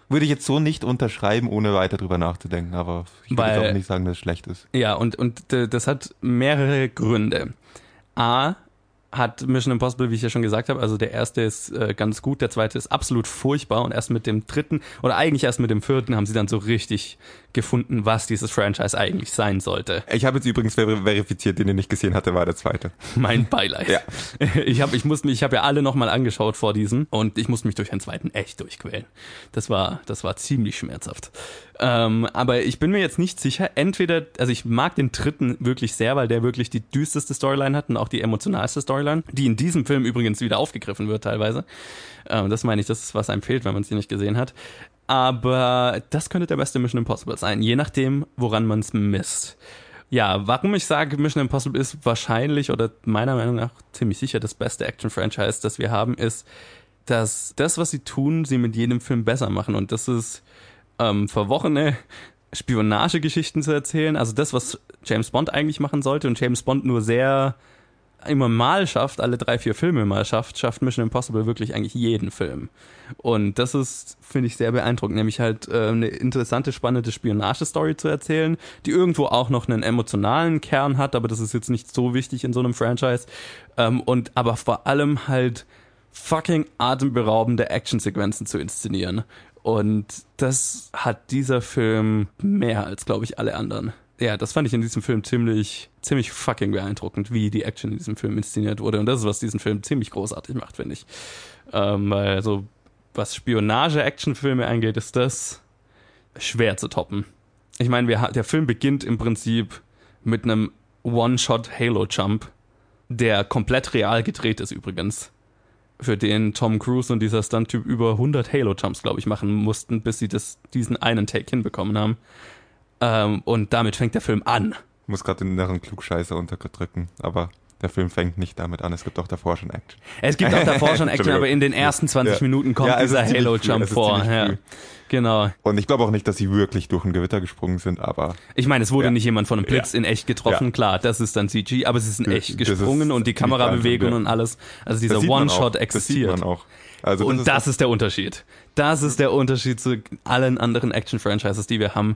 würde ich jetzt so nicht unterschreiben, ohne weiter drüber nachzudenken, aber ich würde Weil- auch nicht sagen, dass es schlecht ist. Ja, und, und äh, das hat mehrere Gründe. A, hat Mission Impossible, wie ich ja schon gesagt habe, also der erste ist äh, ganz gut, der zweite ist absolut furchtbar und erst mit dem dritten oder eigentlich erst mit dem vierten haben sie dann so richtig gefunden, was dieses Franchise eigentlich sein sollte. Ich habe jetzt übrigens ver verifiziert, den ich nicht gesehen hatte, war der zweite. Mein Beileid. Ja. Ich habe ich mich, ich habe ja alle nochmal angeschaut vor diesem und ich musste mich durch den zweiten echt durchquälen. Das war, das war ziemlich schmerzhaft. Ähm, aber ich bin mir jetzt nicht sicher. Entweder, also ich mag den dritten wirklich sehr, weil der wirklich die düsterste Storyline hat und auch die emotionalste Storyline, die in diesem Film übrigens wieder aufgegriffen wird teilweise. Ähm, das meine ich, das ist was einem fehlt, wenn man sie nicht gesehen hat. Aber das könnte der beste Mission Impossible sein, je nachdem, woran man es misst. Ja, warum ich sage, Mission Impossible ist wahrscheinlich oder meiner Meinung nach ziemlich sicher das beste Action-Franchise, das wir haben, ist, dass das, was sie tun, sie mit jedem Film besser machen. Und das ist ähm, verworrene Spionagegeschichten zu erzählen. Also das, was James Bond eigentlich machen sollte und James Bond nur sehr immer mal schafft, alle drei, vier Filme mal schafft, schafft Mission Impossible wirklich eigentlich jeden Film. Und das ist, finde ich, sehr beeindruckend, nämlich halt äh, eine interessante, spannende Spionagestory zu erzählen, die irgendwo auch noch einen emotionalen Kern hat, aber das ist jetzt nicht so wichtig in so einem Franchise. Ähm, und aber vor allem halt fucking atemberaubende Actionsequenzen zu inszenieren. Und das hat dieser Film mehr als, glaube ich, alle anderen. Ja, das fand ich in diesem Film ziemlich, ziemlich fucking beeindruckend, wie die Action in diesem Film inszeniert wurde. Und das ist, was diesen Film ziemlich großartig macht, finde ich. Ähm, weil so, was Spionage-Actionfilme angeht, ist das schwer zu toppen. Ich meine, der Film beginnt im Prinzip mit einem One-Shot-Halo-Jump, der komplett real gedreht ist übrigens. Für den Tom Cruise und dieser Stunt-Typ über 100 Halo-Jumps, glaube ich, machen mussten, bis sie das, diesen einen Take hinbekommen haben. Ähm, und damit fängt der Film an. Ich muss gerade den inneren Klugscheißer unterdrücken, aber der Film fängt nicht damit an. Es gibt auch davor schon Action. Es gibt auch davor schon Action, aber in den ersten 20 Ja. Minuten kommt Ja, es ist dieser Halo-Jump ist vor. Ja. Genau. Und ich glaube auch nicht, dass sie wirklich durch ein Gewitter gesprungen sind, aber Ich meine, es wurde nicht jemand von einem Blitz in echt getroffen, klar, das ist dann CG, aber sie sind Das- echt das ist gesprungen und die Kamerabewegung und alles. Also dieser das. One-Shot Das existiert. sieht man auch. Also und das ist der Unterschied. Das ist der Unterschied zu allen anderen Action-Franchises, die wir haben.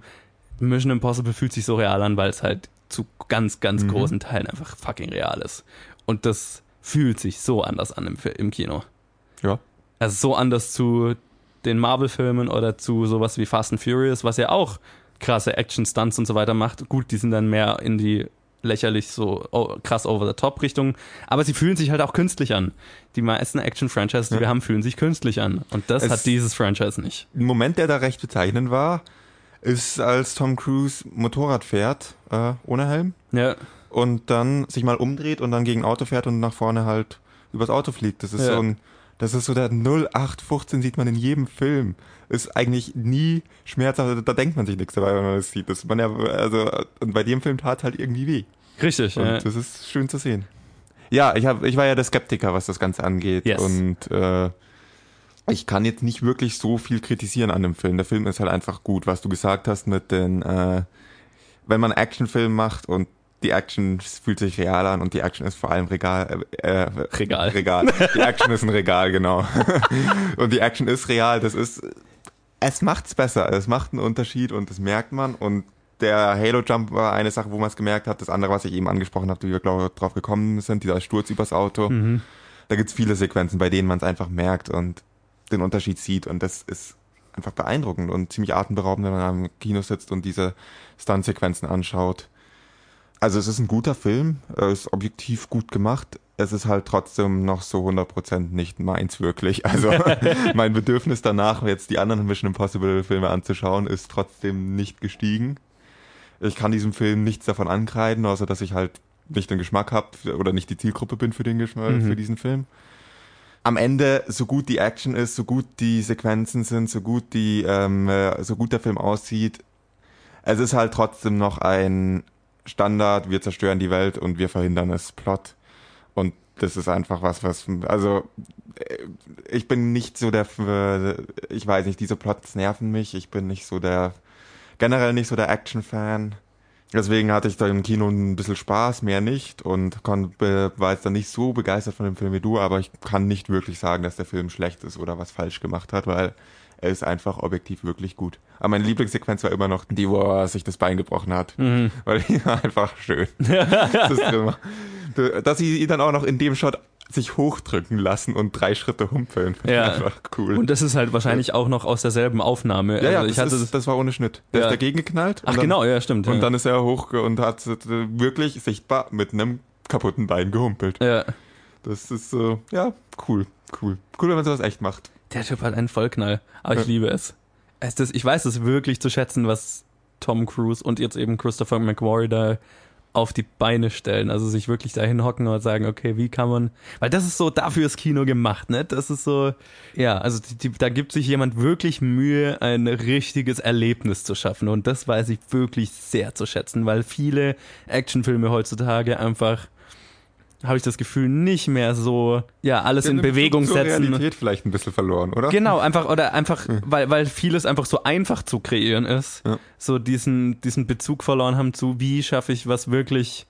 Mission Impossible fühlt sich so real an, weil es halt zu ganz, ganz Mhm. großen Teilen einfach fucking real ist. Und das fühlt sich so anders an im, im Kino. ja. Also so anders zu den Marvel-Filmen oder zu sowas wie Fast and Furious, was ja auch krasse Action-Stunts und so weiter macht. Gut, die sind dann mehr in die lächerlich so oh, krass over-the-top-Richtung, aber sie fühlen sich halt auch künstlich an. Die meisten Action-Franchises, die Ja. wir haben, fühlen sich künstlich an. Und das Es- hat dieses Franchise nicht. Ein Moment, der da recht bezeichnend war, ist, als Tom Cruise Motorrad fährt, äh, ohne Helm, Ja, und dann sich mal umdreht und dann gegen ein Auto fährt und nach vorne halt übers Auto fliegt. Das ist Ja. so ein, das ist so der 0815 sieht man in jedem Film. Ist eigentlich nie schmerzhaft, da denkt man sich nichts dabei, wenn man das sieht. Das man ja, also, und bei dem Film tat halt irgendwie weh. richtig. Und Ja. das ist schön zu sehen. Ja, ich, hab, ich war ja der Skeptiker, was das Ganze angeht. Yes. Und äh, ich kann jetzt nicht wirklich so viel kritisieren an dem Film. Der Film ist halt einfach gut, was du gesagt hast mit den, äh, wenn man Actionfilm macht und die Action fühlt sich real an und die Action ist vor allem Regal. Äh, äh, Regal. Regal. Die Action ist ein Regal, genau. und die Action ist real. Das ist, es macht's besser. Es macht einen Unterschied und das merkt man. Und der Halo Jump war eine Sache, wo man es gemerkt hat. Das andere, was ich eben angesprochen habe, wie wir glaube drauf gekommen sind, dieser Sturz übers Auto. Da gibt's viele Sequenzen, bei denen man es einfach merkt und den Unterschied sieht. Und das ist einfach beeindruckend und ziemlich atemberaubend, wenn man am Kino sitzt und diese Stunt-Sequenzen anschaut. Also es ist ein guter Film, ist objektiv gut gemacht. Es ist halt trotzdem noch so 100% nicht meins wirklich. Also mein Bedürfnis danach, jetzt die anderen Mission Impossible Filme anzuschauen, ist trotzdem nicht gestiegen. Ich kann diesem Film nichts davon ankreiden, außer dass ich halt nicht den Geschmack habe oder nicht die Zielgruppe bin für, den Geschmack, Mhm. für diesen Film. Am Ende, so gut die Action ist, so gut die Sequenzen sind, so gut die, ähm, äh, so gut der Film aussieht, es ist halt trotzdem noch ein Standard, wir zerstören die Welt und wir verhindern es Plot. Und das ist einfach was, was, also äh, ich bin nicht so der, äh, ich weiß nicht, diese Plots nerven mich, ich bin nicht so der, generell nicht so der Action-Fan. Deswegen hatte ich da im Kino ein bisschen Spaß, mehr nicht und kon, war jetzt dann nicht so begeistert von dem Film wie du, aber ich kann nicht wirklich sagen, dass der Film schlecht ist oder was falsch gemacht hat, weil er ist einfach objektiv wirklich gut. Aber meine Lieblingssequenz war immer noch die, wo er sich das Bein gebrochen hat, weil die war einfach schön. das ist immer, dass sie ihn dann auch noch in dem Shot sich hochdrücken lassen und drei Schritte humpeln, Ja. ich einfach cool. Und das ist halt wahrscheinlich auch noch aus derselben Aufnahme. ja, ja, also ich das, hatte ist, das war ohne Schnitt. Der Ja. ist dagegen geknallt. Ach dann- genau, ja, stimmt. Und ja. dann ist er hoch und hat äh, wirklich sichtbar mit einem kaputten Bein gehumpelt. ja. Das ist so, ja, cool, cool. Cool, wenn man sowas echt macht. Der Typ hat einen Vollknall, aber ich Ja. liebe es. es das, ich weiß es wirklich zu schätzen, was Tom Cruise und jetzt eben Christopher McQuarrie da auf die Beine stellen. Also sich wirklich dahin hocken und sagen, okay, wie kann man, weil das ist so dafür ist Kino gemacht, ne? Das ist so, ja, also die, die, da gibt sich jemand wirklich Mühe, ein richtiges Erlebnis zu schaffen und das weiß ich wirklich sehr zu schätzen, weil viele Actionfilme heutzutage einfach habe ich das Gefühl, nicht mehr so, ja, alles in Bewegung setzen. Realität vielleicht ein bisschen verloren, oder? Genau, einfach oder einfach, weil, weil vieles einfach so einfach zu kreieren ist, Ja. so diesen, diesen Bezug verloren haben zu, wie schaffe ich was wirklich,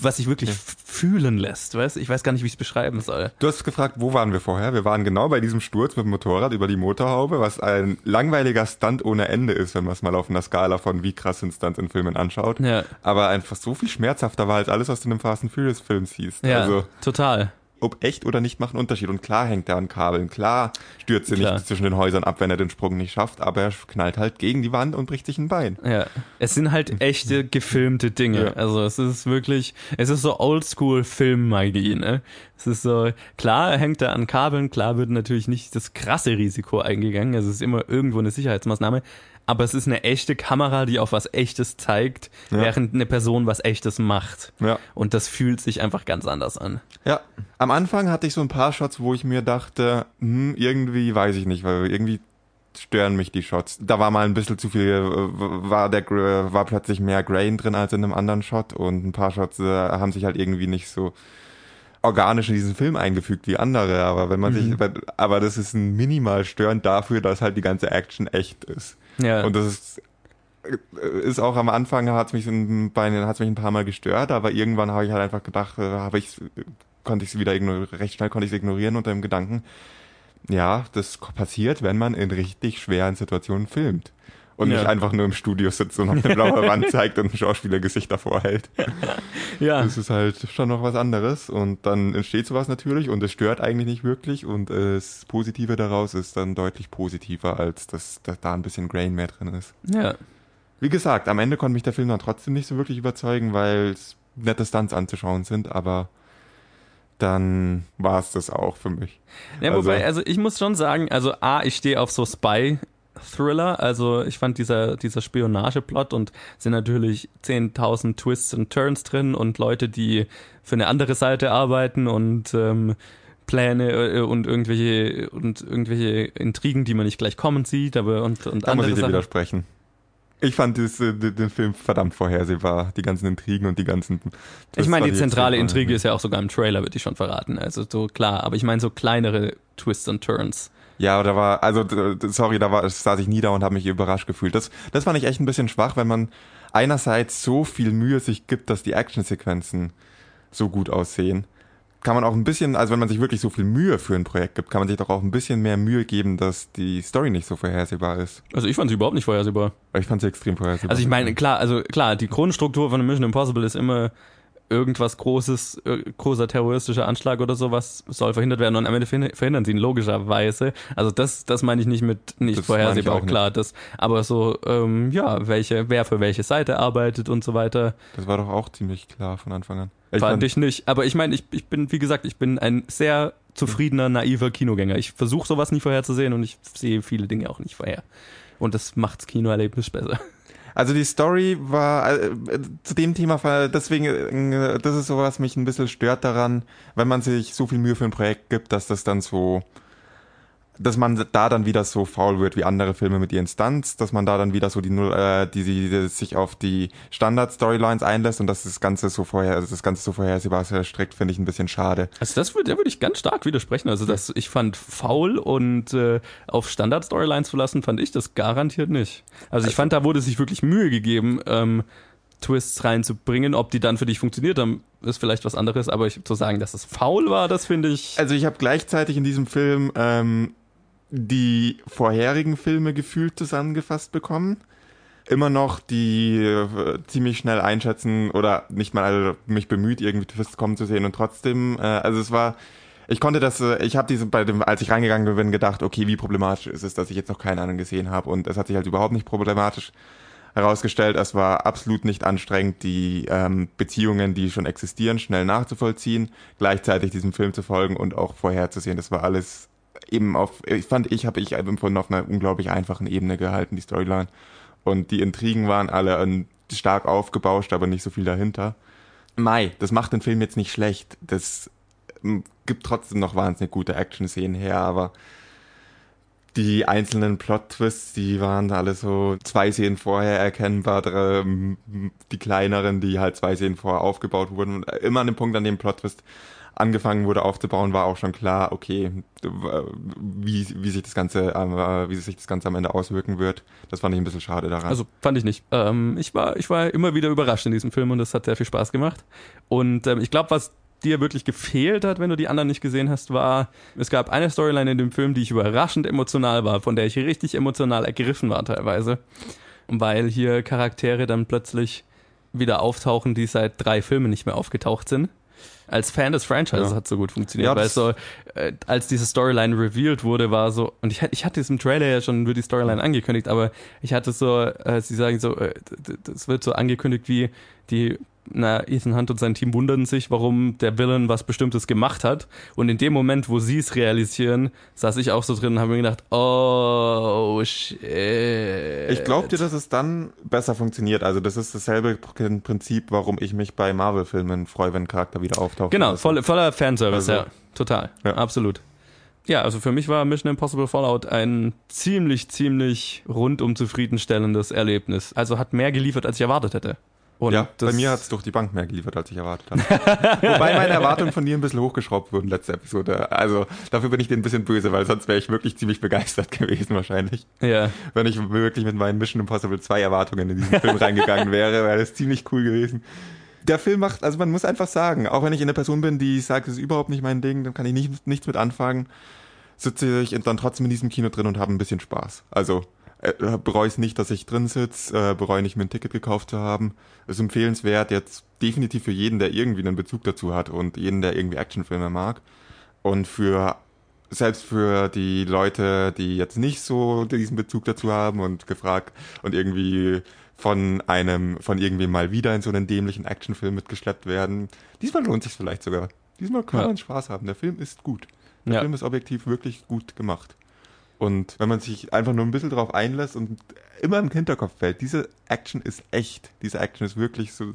was sich wirklich f- fühlen lässt, weißt? Ich weiß gar nicht, wie ich es beschreiben soll. Du hast gefragt, wo waren wir vorher? Wir waren genau bei diesem Sturz mit dem Motorrad über die Motorhaube, was ein langweiliger Stunt ohne Ende ist, wenn man es mal auf einer Skala von wie krass sind Stunts in Filmen anschaut. Ja, Aber einfach so viel schmerzhafter war als alles, was du in einem Fast and Furious Film siehst. ja, Also, total. Ob echt oder nicht, macht einen Unterschied. Und klar hängt er an Kabeln, klar stürzt er Klar. nicht zwischen den Häusern ab, wenn er den Sprung nicht schafft, aber er knallt halt gegen die Wand und bricht sich ein Bein. Ja, es sind halt echte gefilmte Dinge. Ja. Also es ist wirklich, es ist so Oldschool Filmmagie, ne? Es ist so, klar hängt er an Kabeln, klar wird natürlich nicht das krasse Risiko eingegangen, also es ist immer irgendwo eine Sicherheitsmaßnahme, aber es ist eine echte Kamera, die auf was echtes zeigt, Ja. während eine Person was echtes macht. Ja. Und das fühlt sich einfach ganz anders an. Ja. Am Anfang hatte ich so ein paar Shots, wo ich mir dachte, hm, irgendwie weiß ich nicht, weil irgendwie stören mich die Shots. Da war mal ein bisschen zu viel, äh, war der war plötzlich mehr Grain drin als in einem anderen Shot und ein paar Shots äh, haben sich halt irgendwie nicht so organisch in diesen Film eingefügt wie andere, aber wenn man sich, aber das ist ein minimal störend dafür, dass halt die ganze Action echt ist. Ja. Und das ist, äh, ist auch am Anfang hat's mich ein, bei hat's mich ein paar Mal gestört, aber irgendwann habe ich halt einfach gedacht, äh, habe ich konnte ich es wieder ignorieren, recht schnell konnte ich es ignorieren unter dem Gedanken, ja, das passiert, wenn man in richtig schweren Situationen filmt. Und Ja. nicht einfach nur im Studio sitzt und auf eine blaue Wand zeigt und ein Schauspielergesicht davor hält. ja. Das ist halt schon noch was anderes und dann entsteht sowas natürlich und es stört eigentlich nicht wirklich und das Positive daraus ist dann deutlich positiver, als dass, dass da ein bisschen Grain mehr drin ist. ja. Wie gesagt, am Ende konnte mich der Film dann trotzdem nicht so wirklich überzeugen, weil es nette Stunts anzuschauen sind, aber dann war es das auch für mich. Ja, Also- wobei, also ich muss schon sagen, also A, ich stehe auf so Spy-Thriller, also ich fand dieser, dieser Spionageplot und sind natürlich 10.000 Twists und Turns drin und Leute, die für eine andere Seite arbeiten und ähm, Pläne äh, und irgendwelche und irgendwelche Intrigen, die man nicht gleich kommen sieht, aber und, und Da muss andere ich dir Sachen. widersprechen. Ich fand das, äh, den Film verdammt vorhersehbar, die ganzen Intrigen und die ganzen. Ich meine, die zentrale Intrige ist ja auch sogar im Trailer, würde ich schon verraten. Also so klar, aber ich meine so kleinere Twists und Turns. Ja, da war, also sorry, da war, saß ich nie da und habe mich überrascht gefühlt. Das, das fand ich echt ein bisschen schwach, wenn man einerseits so viel Mühe sich gibt, dass die Actionsequenzen so gut aussehen. Kann man auch ein bisschen, also wenn man sich wirklich so viel Mühe für ein Projekt gibt, kann man sich doch auch ein bisschen mehr Mühe geben, dass die Story nicht so vorhersehbar ist. Also ich fand sie überhaupt nicht vorhersehbar. Ich fand sie extrem vorhersehbar. Also ich meine, klar, also klar, die Grundstruktur von Mission Impossible ist immer irgendwas Großes, äh, großer terroristischer Anschlag oder sowas soll verhindert werden und am Ende verhin- verhindern sie ihn logischerweise. Also das, das meine ich nicht mit nicht Das vorhersehbar, auch nicht. klar. Das, aber so, ähm, ja, welche, wer für welche Seite arbeitet und so weiter, Das war doch auch ziemlich klar von Anfang an. Ich fand fand- ich nicht. Aber ich meine, ich, ich bin, wie gesagt, ich bin ein sehr zufriedener, naiver Kinogänger. Ich versuche sowas nie vorherzusehen und ich sehe viele Dinge auch nicht vorher. Und das macht's Kinoerlebnis besser. Also die Story war äh, zu dem Thema, deswegen, äh, das ist so, was mich ein bisschen stört daran, wenn man sich so viel Mühe für ein Projekt gibt, dass das dann so, dass man da dann wieder so faul wird wie andere Filme mit ihren Stunts, dass man da dann wieder so die Null, äh, die, die, die sich auf die Standard-Storylines einlässt und dass das Ganze so vorher, also das Ganze so vorhersehbar verstrickt, finde ich ein bisschen schade. Also das würde, da würde ich ganz stark widersprechen. Also das, ich fand faul und äh, auf Standard-Storylines zu lassen, fand ich das garantiert nicht. Also ich fand, da wurde sich wirklich Mühe gegeben, ähm, Twists reinzubringen. Ob die dann für dich funktioniert haben, ist vielleicht was anderes. Aber ich, zu sagen, dass es faul war, das finde ich. Also ich habe gleichzeitig in diesem Film ähm, die vorherigen Filme gefühlt zusammengefasst bekommen. Immer noch die äh, ziemlich schnell einschätzen oder nicht mal mich bemüht, irgendwie Twists kommen zu sehen und trotzdem, äh, also es war, ich konnte das, äh, ich habe diese bei dem, als ich reingegangen bin, gedacht, okay, wie problematisch ist es, dass ich jetzt noch keinen anderen gesehen habe und es hat sich halt überhaupt nicht problematisch herausgestellt. Es war absolut nicht anstrengend, die ähm, Beziehungen, die schon existieren, schnell nachzuvollziehen, gleichzeitig diesem Film zu folgen und auch vorherzusehen. Das war alles eben auf, ich fand, ich habe ich empfunden auf einer unglaublich einfachen Ebene gehalten, die Storyline. Und die Intrigen waren alle ähm, stark aufgebauscht, aber nicht so viel dahinter. Mai, das macht den Film jetzt nicht schlecht. Das ähm, gibt trotzdem noch wahnsinnig gute Action-Szenen her, aber die einzelnen Plot-Twists, die waren da alle so zwei Szenen vorher erkennbar, ähm, die kleineren, die halt zwei Szenen vorher aufgebaut wurden. Und immer an dem Punkt, an dem Plot-Twist angefangen wurde aufzubauen, war auch schon klar, okay, wie, wie sich das Ganze, äh, wie sich das Ganze am Ende auswirken wird. Das fand ich ein bisschen schade daran. Also fand ich nicht. Ähm, ich, war, ich war immer wieder überrascht in diesem Film und das hat sehr viel Spaß gemacht. Und ähm, ich glaube, was dir wirklich gefehlt hat, wenn du die anderen nicht gesehen hast, war, es gab eine Storyline in dem Film, die ich überraschend emotional war, von der ich richtig emotional ergriffen war teilweise. Weil hier Charaktere dann plötzlich wieder auftauchen, die seit drei Filmen nicht mehr aufgetaucht sind. Als Fan des Franchises Ja. hat so gut funktioniert, Ja, weil so, äh, als diese Storyline revealed wurde, war so, und ich, hatte- ich hatte es im Trailer ja schon nur die Storyline angekündigt, aber ich hatte so, äh, sie sagen so, äh, das wird so angekündigt wie die, na, Ethan Hunt und sein Team wundern sich, warum der Villain was Bestimmtes gemacht hat. Und in dem Moment, wo sie es realisieren, saß ich auch so drin und habe mir gedacht, oh shit. Ich glaube dir, dass es dann besser funktioniert. Also das ist dasselbe Pr- Prinzip, warum ich mich bei Marvel-Filmen freue, wenn ein Charakter wieder auftaucht. Genau, Also, voll, voller Fanservice, Also- ja. Total. Ja. Absolut. Ja, also für mich war Mission Impossible Fallout ein ziemlich, ziemlich rundum zufriedenstellendes Erlebnis. Also hat mehr geliefert, als ich erwartet hätte. Und ja, bei mir hat es durch die Bank mehr geliefert, als ich erwartet habe. Wobei meine Erwartungen von dir ein bisschen hochgeschraubt wurden letzte Episode. Also dafür bin ich dir ein bisschen böse, weil sonst wäre ich wirklich ziemlich begeistert gewesen wahrscheinlich. Ja, Wenn ich wirklich mit meinen Mission Impossible 2 Erwartungen in diesen Film reingegangen wäre, wäre das ziemlich cool gewesen. Der Film macht, also man muss einfach sagen, auch wenn ich eine Person bin, die sagt, das ist überhaupt nicht mein Ding, dann kann ich nicht, nichts mit anfangen, sitze ich dann trotzdem in diesem Kino drin und habe ein bisschen Spaß. Also äh, bereue es nicht, dass ich drin sitze, äh, bereue nicht, mir ein Ticket gekauft zu haben. Ist empfehlenswert jetzt definitiv für jeden, der irgendwie einen Bezug dazu hat und jeden, der irgendwie Actionfilme mag. Und für selbst für die Leute, die jetzt nicht so diesen Bezug dazu haben und gefragt und irgendwie von einem, von irgendwie mal wieder in so einen dämlichen Actionfilm mitgeschleppt werden. Diesmal lohnt sich vielleicht sogar. Diesmal kann Ja. man Spaß haben. Der Film ist gut. Der Ja. Film ist objektiv wirklich gut gemacht. Und wenn man sich einfach nur ein bisschen drauf einlässt und immer im Hinterkopf fällt, diese Action ist echt. Diese Action ist wirklich so,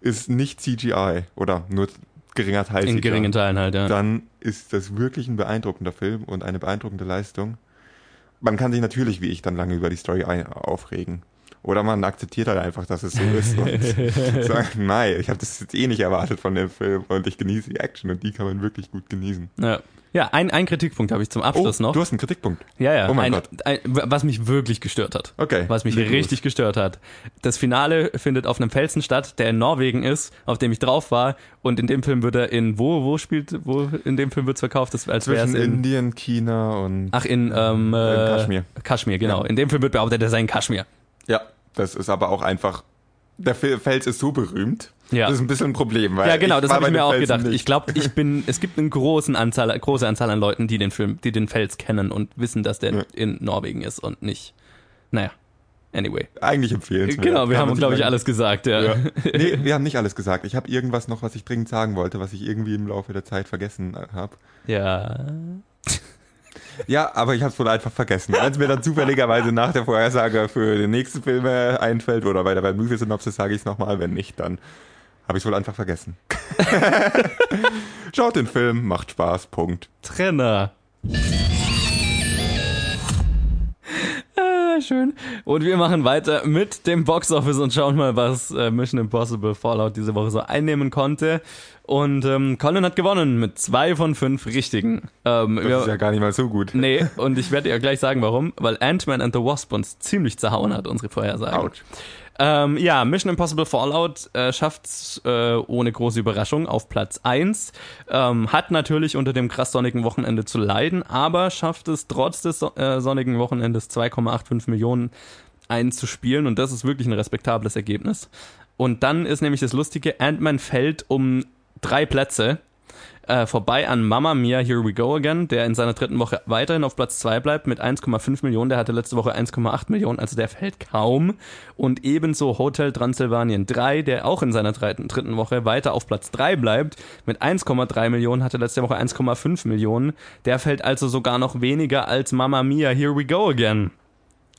ist nicht CGI oder nur geringer Teil in CGI geringen Teilen halt, ja. dann ist das wirklich ein beeindruckender Film und eine beeindruckende Leistung. Man kann sich natürlich, wie ich, dann lange über die Story aufregen. Oder man akzeptiert halt einfach, dass es so ist und sagt, nein, ich habe das jetzt eh nicht erwartet von dem Film und ich genieße die Action und die kann man wirklich gut genießen. Ja, ja ein, ein Kritikpunkt habe ich zum Abschluss oh, noch. du hast einen Kritikpunkt. Ja, ja. Oh mein ein, Gott. Ein, was mich wirklich gestört hat. Okay. Was mich los. richtig gestört hat. Das Finale findet auf einem Felsen statt, der in Norwegen ist, auf dem ich drauf war. Und in dem Film wird er in wo, wo spielt, wo in dem Film wird's verkauft, das, als wäre es in. Indien, China und Ach, in, ähm, äh, Kaschmir. Kaschmir, genau. Ja. In dem Film wird behauptet, er sei in Kaschmir. ja, das ist aber auch einfach der Fels ist so berühmt. Ja. Das ist ein bisschen ein Problem. Weil Ja, genau, das habe ich mir auch Felsen gedacht. nicht. Ich glaube, ich bin, es gibt eine großen Anzahl, große Anzahl an Leuten, die den Film, die den Fels kennen und wissen, dass der Ja. in Norwegen ist und nicht. Naja. Anyway. Eigentlich empfehlenswert. Genau, wir Kann haben, glaube ich, alles gesagt, ja. Ja. Nee, wir haben nicht alles gesagt. Ich habe irgendwas noch, was ich dringend sagen wollte, was ich irgendwie im Laufe der Zeit vergessen habe. Ja. Ja, aber ich habe es wohl einfach vergessen. Wenn es mir dann zufälligerweise nach der Vorhersage für den nächsten Film äh, einfällt oder bei der Movie Synopsis sage ich es nochmal, wenn nicht, dann habe ich es wohl einfach vergessen. Schaut den Film, macht Spaß, Punkt. Trenner. Ah, schön. Und wir machen weiter mit dem Boxoffice und schauen mal, was äh, Mission Impossible Fallout diese Woche so einnehmen konnte. Und ähm, Colin hat gewonnen mit zwei von fünf richtigen. Ähm, Das wir- ist ja gar nicht mal so gut. Nee, und ich werde dir gleich sagen, warum. Weil Ant-Man and the Wasp uns ziemlich zerhauen hat, unsere Vorhersagen. Autsch. Ähm, ja, Mission Impossible Fallout äh, schafft's äh, ohne große Überraschung auf Platz 1. Ähm, hat natürlich unter dem krass sonnigen Wochenende zu leiden, aber schafft es trotz des so äh, sonnigen Wochenendes 2,85 Millionen einzuspielen und das ist wirklich ein respektables Ergebnis. Und dann ist nämlich das Lustige, Ant-Man fällt um drei Plätze äh, vorbei an Mamma Mia, Here We Go Again, der in seiner dritten Woche weiterhin auf Platz 2 bleibt mit 1,5 Millionen. Der hatte letzte Woche 1,8 Millionen, also der fällt kaum. Und ebenso Hotel Transylvanien 3, der auch in seiner dritten, dritten Woche weiter auf Platz 3 bleibt mit 1,3 Millionen, hatte letzte Woche 1,5 Millionen. Der fällt also sogar noch weniger als Mamma Mia, Here We Go Again.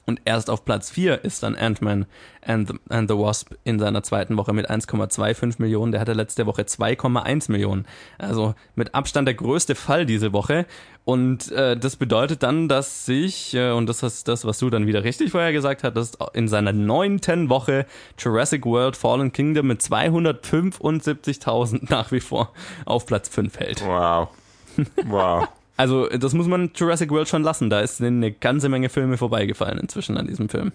Und erst auf Platz 4 ist dann Ant-Man and, the- and the Wasp in seiner zweiten Woche mit 1,25 Millionen. Der hatte letzte Woche 2,1 Millionen. Also mit Abstand der größte Fall diese Woche. Und äh, das bedeutet dann, dass sich, äh, und das ist das, was du dann wieder richtig vorher gesagt hattest, in seiner neunten Woche Jurassic World Fallen Kingdom mit 275.000 nach wie vor auf Platz 5 hält. Wow. Wow. Also, das muss man Jurassic World schon lassen. Da ist eine ganze Menge Filme vorbeigefallen inzwischen an diesem Film.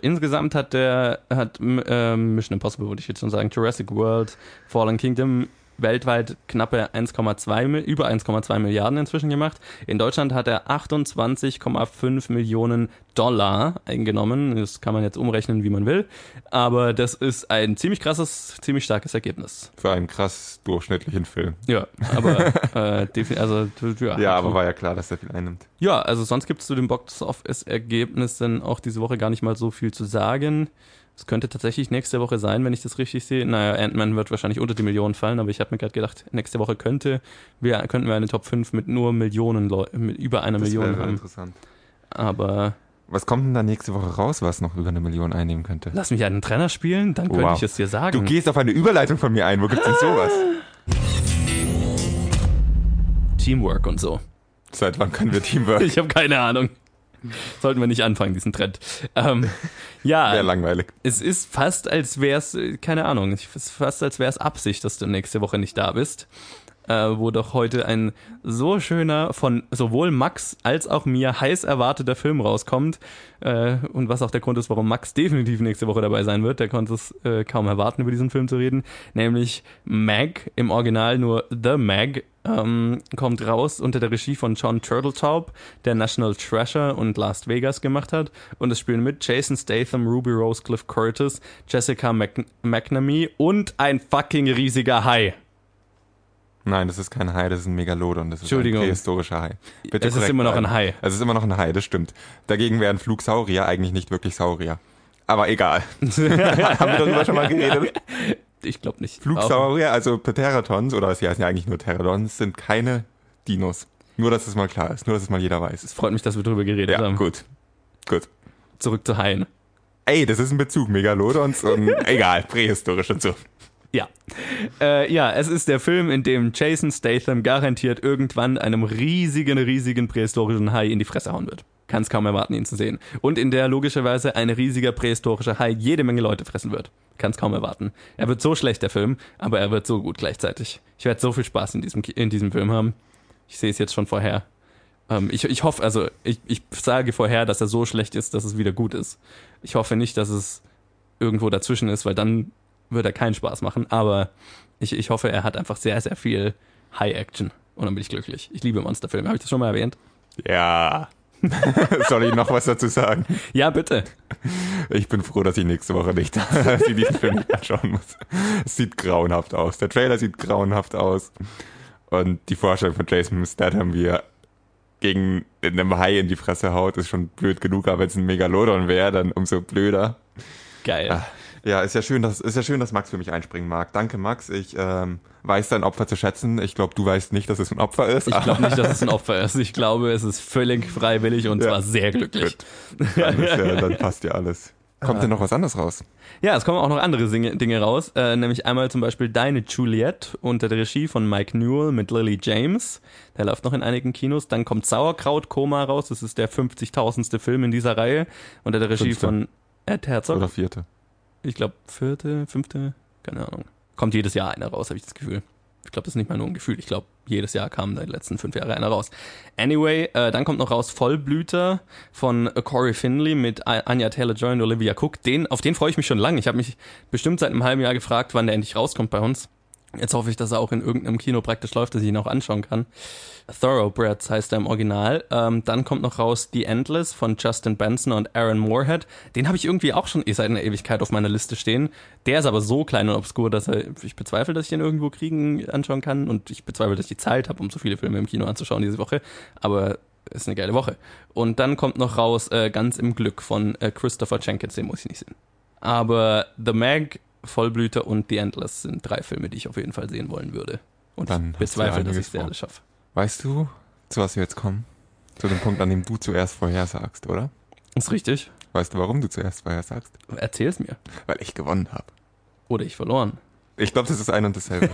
Insgesamt hat der, hat ähm, Mission Impossible, würde ich jetzt schon sagen, Jurassic World, Fallen Kingdom weltweit knappe 1,2, Mi- über 1,2 Milliarden inzwischen gemacht. In Deutschland hat er 28,5 Millionen Dollar eingenommen. Das kann man jetzt umrechnen, wie man will. Aber das ist ein ziemlich krasses, ziemlich starkes Ergebnis. Für einen krass durchschnittlichen Film. Ja, aber, äh, also, ja. Ja, aber war ja klar, dass er viel einnimmt. Ja, also sonst gibt es zu den Box-Office-Ergebnissen auch diese Woche gar nicht mal so viel zu sagen. Es könnte tatsächlich nächste Woche sein, wenn ich das richtig sehe. Naja, Ant-Man wird wahrscheinlich unter die Millionen fallen, aber ich habe mir gerade gedacht, nächste Woche könnte wir, könnten wir eine Top 5 mit nur Millionen Leuten, mit über einer Das Million wäre haben. interessant. Aber Was kommt denn da nächste Woche raus, was noch über eine Million einnehmen könnte? lass mich einen Trainer spielen, dann könnte Wow. ich es dir sagen. Du gehst auf eine Überleitung von mir ein. Wo gibt's denn sowas? Teamwork und so. Seit wann können wir Teamwork? Ich habe keine Ahnung. Sollten wir nicht anfangen, diesen Trend. Ähm, ja, Wäre langweilig. Es ist fast, als wär's, äh, keine Ahnung, es ist fast, als wär's Absicht, dass du nächste Woche nicht da bist. Äh, wo doch heute ein so schöner, von sowohl Max als auch mir heiß erwarteter Film rauskommt. Äh, und was auch der Grund ist, warum Max definitiv nächste Woche dabei sein wird. Der konnte es äh, kaum erwarten, über diesen Film zu reden. Nämlich Mag, im Original nur The Mag, ähm, kommt raus unter der Regie von John Turtletaub, der National Treasure und Last Vegas gemacht hat. Und es spielen mit Jason Statham, Ruby Rose, Cliff Curtis, Jessica Mc McNamee und ein fucking riesiger Hai. Nein, das ist kein Hai, das ist ein Megalodon. Das ist ein prähistorischer Hai. Bitte Es ist immer noch ein. Hai. Es ist immer noch ein Hai, das stimmt. Dagegen wären Flugsaurier eigentlich nicht wirklich Saurier. Aber egal. Haben wir darüber schon mal geredet? Ich glaube nicht. Flugsaurier, also Pteratons, oder sie heißen ja eigentlich nur Pterodons, sind keine Dinos. Nur, dass es mal klar ist. Nur, dass es mal jeder weiß. Es freut mich, dass wir darüber geredet Ja, haben. gut. Gut. Zurück zu Haien. Ey, das ist ein Bezug. Megalodons und egal, prähistorisch und so. Ja. Äh, ja, es ist der Film, in dem Jason Statham garantiert irgendwann einem riesigen, riesigen prähistorischen Hai in die Fresse hauen wird. Kann es kaum erwarten, ihn zu sehen. Und in der logischerweise ein riesiger prähistorischer Hai jede Menge Leute fressen wird. Kann es kaum erwarten. Er wird so schlecht, der Film, aber er wird so gut gleichzeitig. Ich werde so viel Spaß in diesem, in diesem Film haben. Ich sehe es jetzt schon vorher. Ähm, ich, ich hoffe, also ich, ich sage vorher, dass er so schlecht ist, dass es wieder gut ist. Ich hoffe nicht, dass es irgendwo dazwischen ist, weil dann wird er keinen Spaß machen. Aber ich, ich hoffe, er hat einfach sehr, sehr viel High Action. Und dann bin ich glücklich. Ich liebe Monsterfilme. Habe ich das schon mal erwähnt? Ja. Soll ich noch was dazu sagen? Ja, bitte. Ich bin froh, dass ich nächste Woche nicht diesen Film nicht anschauen muss. Es sieht grauenhaft aus. Der Trailer sieht grauenhaft aus. Und die Vorstellung von Jason Statham, wie er gegen einem Hai in die Fresse haut, ist schon blöd genug, aber wenn es ein Megalodon wäre, dann umso blöder. Geil. Ah, Ja, ist ja schön, dass ist ja schön, dass Max für mich einspringen mag. Danke, Max. Ich ähm, weiß dein Opfer zu schätzen. Ich glaube, du weißt nicht, dass es ein Opfer ist. Ich glaube nicht, dass es ein Opfer ist. Ich glaube, es ist völlig freiwillig und Ja. zwar sehr glücklich. dann, ist ja, dann passt ja alles. Kommt denn noch was anderes raus? Ja, es kommen auch noch andere Dinge, Dinge raus, äh, nämlich einmal zum Beispiel Deine Juliet unter der Regie von Mike Newell mit Lily James. Der läuft noch in einigen Kinos. Dann kommt Sauerkraut Koma raus. Das ist der 50.000. Film in dieser Reihe unter der Regie Fünfte. von Ed Herzog. Oder vierte? Ich glaube vierte, fünfte, keine Ahnung. Kommt jedes Jahr einer raus, habe ich das Gefühl. Ich glaube, das ist nicht mal nur ein Gefühl. Ich glaube, jedes Jahr kam da die letzten fünf Jahre einer raus. Anyway, äh, dann kommt noch raus Vollblüter von Corey Finley mit Anya Taylor-Joy und Olivia Cook. Den, auf den freue ich mich schon lange. Ich habe mich bestimmt seit einem halben Jahr gefragt, wann der endlich rauskommt bei uns. Jetzt hoffe ich, dass er auch in irgendeinem Kino praktisch läuft, dass ich ihn auch anschauen kann. Thoroughbreds heißt er im Original. Ähm, dann kommt noch raus The Endless von Justin Benson und Aaron Moorhead. Den habe ich irgendwie auch schon seit einer Ewigkeit auf meiner Liste stehen. Der ist aber so klein und obskur, dass er, ich bezweifle, dass ich den irgendwo kriegen, anschauen kann. Und ich bezweifle, dass ich die Zeit habe, um so viele Filme im Kino anzuschauen diese Woche. Aber ist eine geile Woche. Und dann kommt noch raus äh, Ganz im Glück von äh, Christopher Jenkins, den muss ich nicht sehen. Aber The Mag, Vollblüter und The Endless sind drei Filme, die ich auf jeden Fall sehen wollen würde. Und Dann ich bezweifle, dass ich sie vor. alle schaffe. Weißt du, zu was wir jetzt kommen? Zu dem Punkt, an dem du zuerst vorhersagst, oder? Ist richtig. Weißt du, warum du zuerst vorhersagst? Erzähl's mir. Weil ich gewonnen habe. Oder ich verloren. Ich glaube, das ist ein und dasselbe.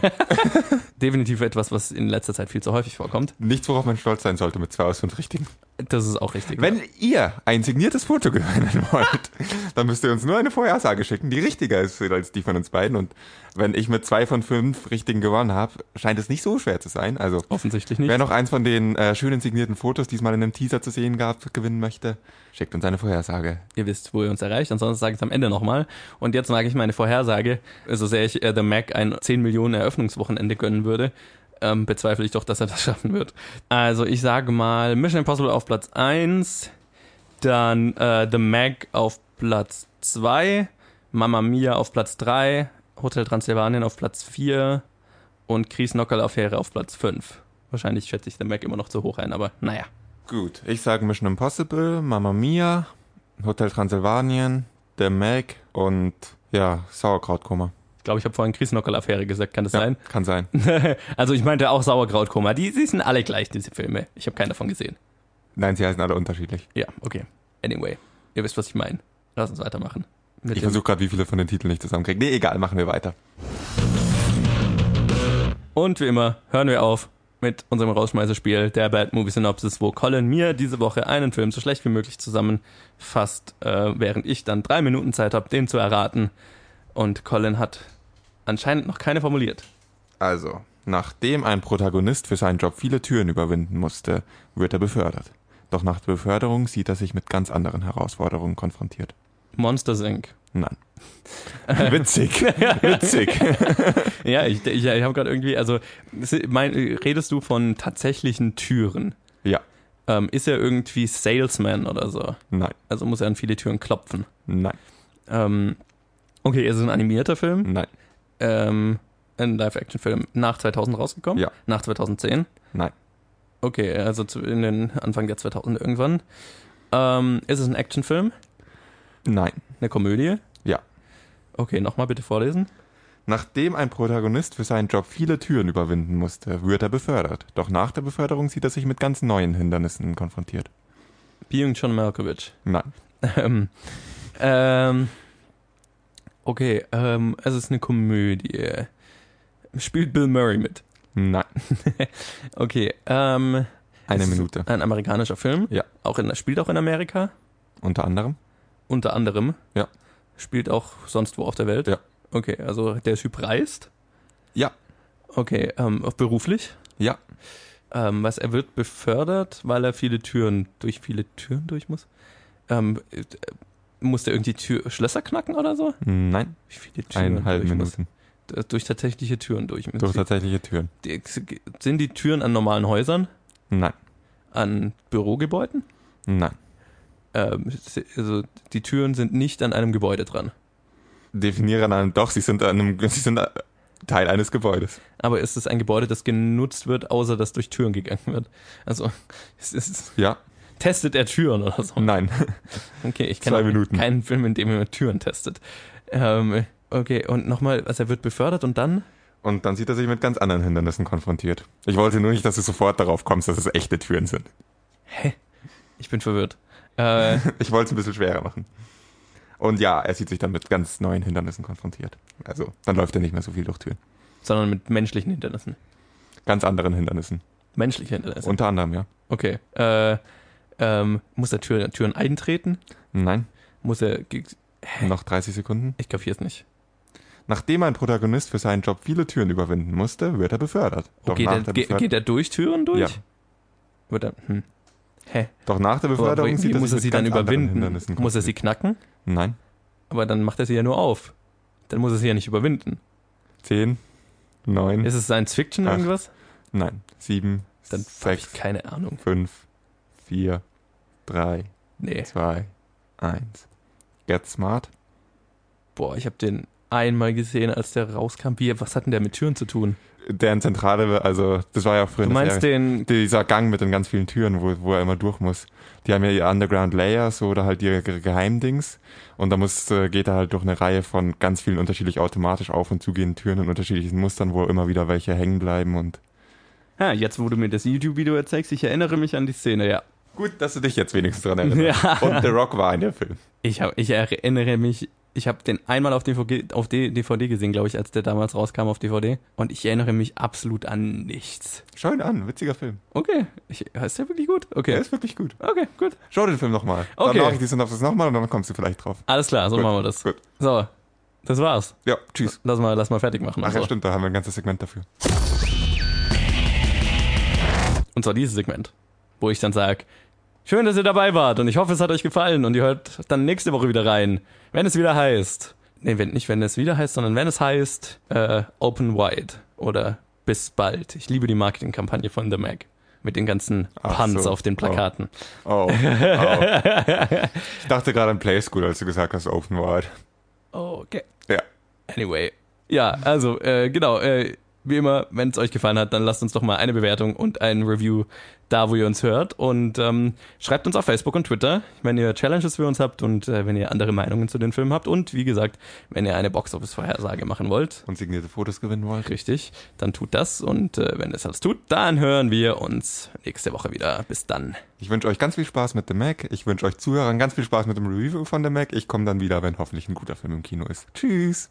Definitiv etwas, was in letzter Zeit viel zu häufig vorkommt. Nichts, worauf man stolz sein sollte mit zwei aus fünf Richtigen. Das ist auch richtig. Wenn ihr ein signiertes Foto gewinnen wollt, dann müsst ihr uns nur eine Vorhersage schicken, die richtiger ist als die von uns beiden. Und wenn ich mit zwei von fünf Richtigen gewonnen habe, scheint es nicht so schwer zu sein. Also Offensichtlich nicht. wer noch eins von den äh, schönen signierten Fotos, die es mal in einem Teaser zu sehen gab, gewinnen möchte, schickt uns eine Vorhersage. Ihr wisst, wo ihr uns erreicht. Ansonsten sage ich es am Ende nochmal. Und jetzt sage ich meine Vorhersage. So sehr ich äh, The Mac ein 10 Millionen Eröffnungswochenende gönnen würde, ähm, bezweifle ich doch, dass er das schaffen wird. Also ich sage mal Mission Impossible auf Platz 1, dann äh, The Mac auf Platz 2, Mamma Mia auf Platz 3, Hotel Transylvanien auf Platz 4 und Chris Knockerl-Affäre auf Platz 5. Wahrscheinlich schätze ich The Mac immer noch zu hoch ein, aber naja. Gut, ich sage Mission Impossible, Mamma Mia, Hotel Transylvanien, The Meg und ja, Sauerkrautkoma. Ich glaube, ich habe vorhin Chris Knockerl-Affäre gesagt, kann das Ja, sein? kann sein. also ich meinte auch Sauerkrautkoma. Die, die sind alle gleich, diese Filme. Ich habe keinen davon gesehen. Nein, sie heißen alle unterschiedlich. Ja, okay. Anyway, ihr wisst, was ich meine. Lass uns weitermachen. Ich versuche gerade, wie viele von den Titeln ich zusammenkriege. Nee, egal, machen wir weiter. Und wie immer hören wir auf mit unserem Rausschmeißerspiel, der Bad Movie Synopsis, wo Colin mir diese Woche einen Film so schlecht wie möglich zusammenfasst, äh, während ich dann drei Minuten Zeit habe, den zu erraten. Und Colin hat anscheinend noch keine formuliert. Also, nachdem ein Protagonist für seinen Job viele Türen überwinden musste, wird er befördert. Doch nach der Beförderung sieht er sich mit ganz anderen Herausforderungen konfrontiert. Monsters Inc. Nein. Witzig. Witzig. Ja, ich, ich, ich habe gerade irgendwie, also mein, redest du von tatsächlichen Türen? Ja. Ähm, ist er irgendwie Salesman oder so? Nein. Also muss er an viele Türen klopfen. Nein. Ähm, okay, ist es ein animierter Film? Nein. Ähm, ein Live-Action-Film nach 2000 rausgekommen? Ja. Nach 2010? Nein. Okay, also zu, in den Anfang der 2000 irgendwann. Ähm, ist es ein Actionfilm? Nein. Eine Komödie? Ja. Okay, nochmal bitte vorlesen. Nachdem ein Protagonist für seinen Job viele Türen überwinden musste, wird er befördert. Doch nach der Beförderung sieht er sich mit ganz neuen Hindernissen konfrontiert. Being John Malkovich. Nein. Ähm, ähm, okay, ähm, es ist eine Komödie. Spielt Bill Murray mit? Nein. Okay, ähm. Eine Minute. Ein amerikanischer Film? Ja. Auch in, spielt auch in Amerika? Unter anderem? Unter anderem? Ja. Spielt auch sonst wo auf der Welt? Ja. Okay, also der Typ reist? Ja. Okay, ähm, auch beruflich? Ja. Ähm, was, er wird befördert, weil er viele Türen, durch viele Türen durch muss? Ähm, äh, muss der irgendwie Tür, Schlösser knacken oder so? Nein. Wie viele Türen Eineinhalb durch muss? Minuten. D- Durch tatsächliche Türen durch. Durch tatsächliche Türen. Die- Sind die Türen an normalen Häusern? Nein. An Bürogebäuden? Nein. Ähm, also die Türen sind nicht an einem Gebäude dran. Definiere an einem, doch, sie sind an einem, sie sind Teil eines Gebäudes. Aber ist es ein Gebäude, das genutzt wird, außer dass durch Türen gegangen wird? Also, es ist, Ja. testet er Türen oder so? Nein. Okay, ich kenne keinen Film, in dem er Türen testet. Ähm, okay, und nochmal, also er wird befördert und dann? Und dann sieht er sich mit ganz anderen Hindernissen konfrontiert. Ich wollte nur nicht, dass du sofort darauf kommst, dass es echte Türen sind. Ich bin verwirrt. Äh, Ich wollte es ein bisschen schwerer machen. Und ja, er sieht sich dann mit ganz neuen Hindernissen konfrontiert. Also, dann läuft er nicht mehr so viel durch Türen. sondern mit menschlichen Hindernissen. Ganz anderen Hindernissen. Menschliche Hindernisse. Unter anderem, ja. Okay. Äh, ähm, muss er Tür, Türen eintreten? Nein, Muss er. ge- noch 30 Sekunden. Ich kapier's nicht. Nachdem ein Protagonist für seinen Job viele Türen überwinden musste, wird er befördert. Doch, er, der Beförderung, geht er durch Türen durch? Ja. Wird er, hm. Hä? doch nach der Aber Beförderung wie sieht muss er sie dann überwinden? Muss er sie knacken? Nein. Aber dann macht er sie ja nur auf. Dann muss er sie ja nicht überwinden. 10, 9, Ist es Science Fiction Acht. irgendwas? nein, 7, Dann habe ich 6, keine Ahnung. 5, 4, 3, Nee. 2, 1. Get smart. Boah, ich habe den einmal gesehen, als der rauskam. Wie, was hat denn der mit Türen zu tun? Deren Zentrale, also das war ja auch früher Du meinst Serie. den. dieser Gang mit den ganz vielen Türen, wo, wo er immer durch muss. Die haben ja ihr Underground Layers oder halt ihre Ge- Geheimdings. Und da muss, äh, geht er halt durch eine Reihe von ganz vielen unterschiedlich automatisch auf und zugehenden Türen in unterschiedlichen Mustern, wo immer wieder welche hängen bleiben und. Ja, jetzt, wo du mir das YouTube-Video erzählst, ich erinnere mich an die Szene, ja. Gut, dass du dich jetzt wenigstens dran erinnerst. Ja. Und The Rock war in der Film. Ich, hab, ich erinnere mich, ich habe den einmal auf DVD, auf DVD gesehen, glaube ich, als der damals rauskam auf DVD. Und ich erinnere mich absolut an nichts. Schau ihn an, witziger Film. Okay, ich, ist der wirklich gut? Der Okay, ist wirklich gut. okay, gut. Schau den Film nochmal. Okay. Dann mache ich die Synopsis nochmal und dann kommst du vielleicht drauf. Alles klar, so Gut, machen wir das. Gut. So, das war's. Ja, tschüss. Lass mal, lass mal fertig machen. Ach ja, so. stimmt, da haben wir ein ganzes Segment dafür. Und zwar dieses Segment, wo ich dann sage, schön, dass ihr dabei wart und ich hoffe, es hat euch gefallen und ihr hört dann nächste Woche wieder rein, wenn es wieder heißt, nee, wenn, nicht wenn es wieder heißt, sondern wenn es heißt äh, Open Wide oder bis bald. Ich liebe die Marketingkampagne von The Mac mit den ganzen Ach Puns so. auf den Plakaten. Oh. oh. ich dachte gerade an Play School, als du gesagt hast Open. Oh, okay. Ja. Anyway. Ja, also, äh, genau, äh, wie immer, wenn es euch gefallen hat, dann lasst uns doch mal eine Bewertung und ein Review da, wo ihr uns hört. Und ähm, schreibt uns auf Facebook und Twitter, wenn ihr Challenges für uns habt und äh, wenn ihr andere Meinungen zu den Filmen habt. Und wie gesagt, wenn ihr eine Box-Office-Vorhersage machen wollt, Und signierte Fotos gewinnen wollt. richtig, dann tut das. Und äh, wenn es alles tut, dann hören wir uns nächste Woche wieder. Bis dann. Ich wünsche euch ganz viel Spaß mit The Mac. Ich wünsche euch Zuhörern ganz viel Spaß mit dem Review von The Mac. Ich komme dann wieder, wenn hoffentlich ein guter Film im Kino ist. Tschüss.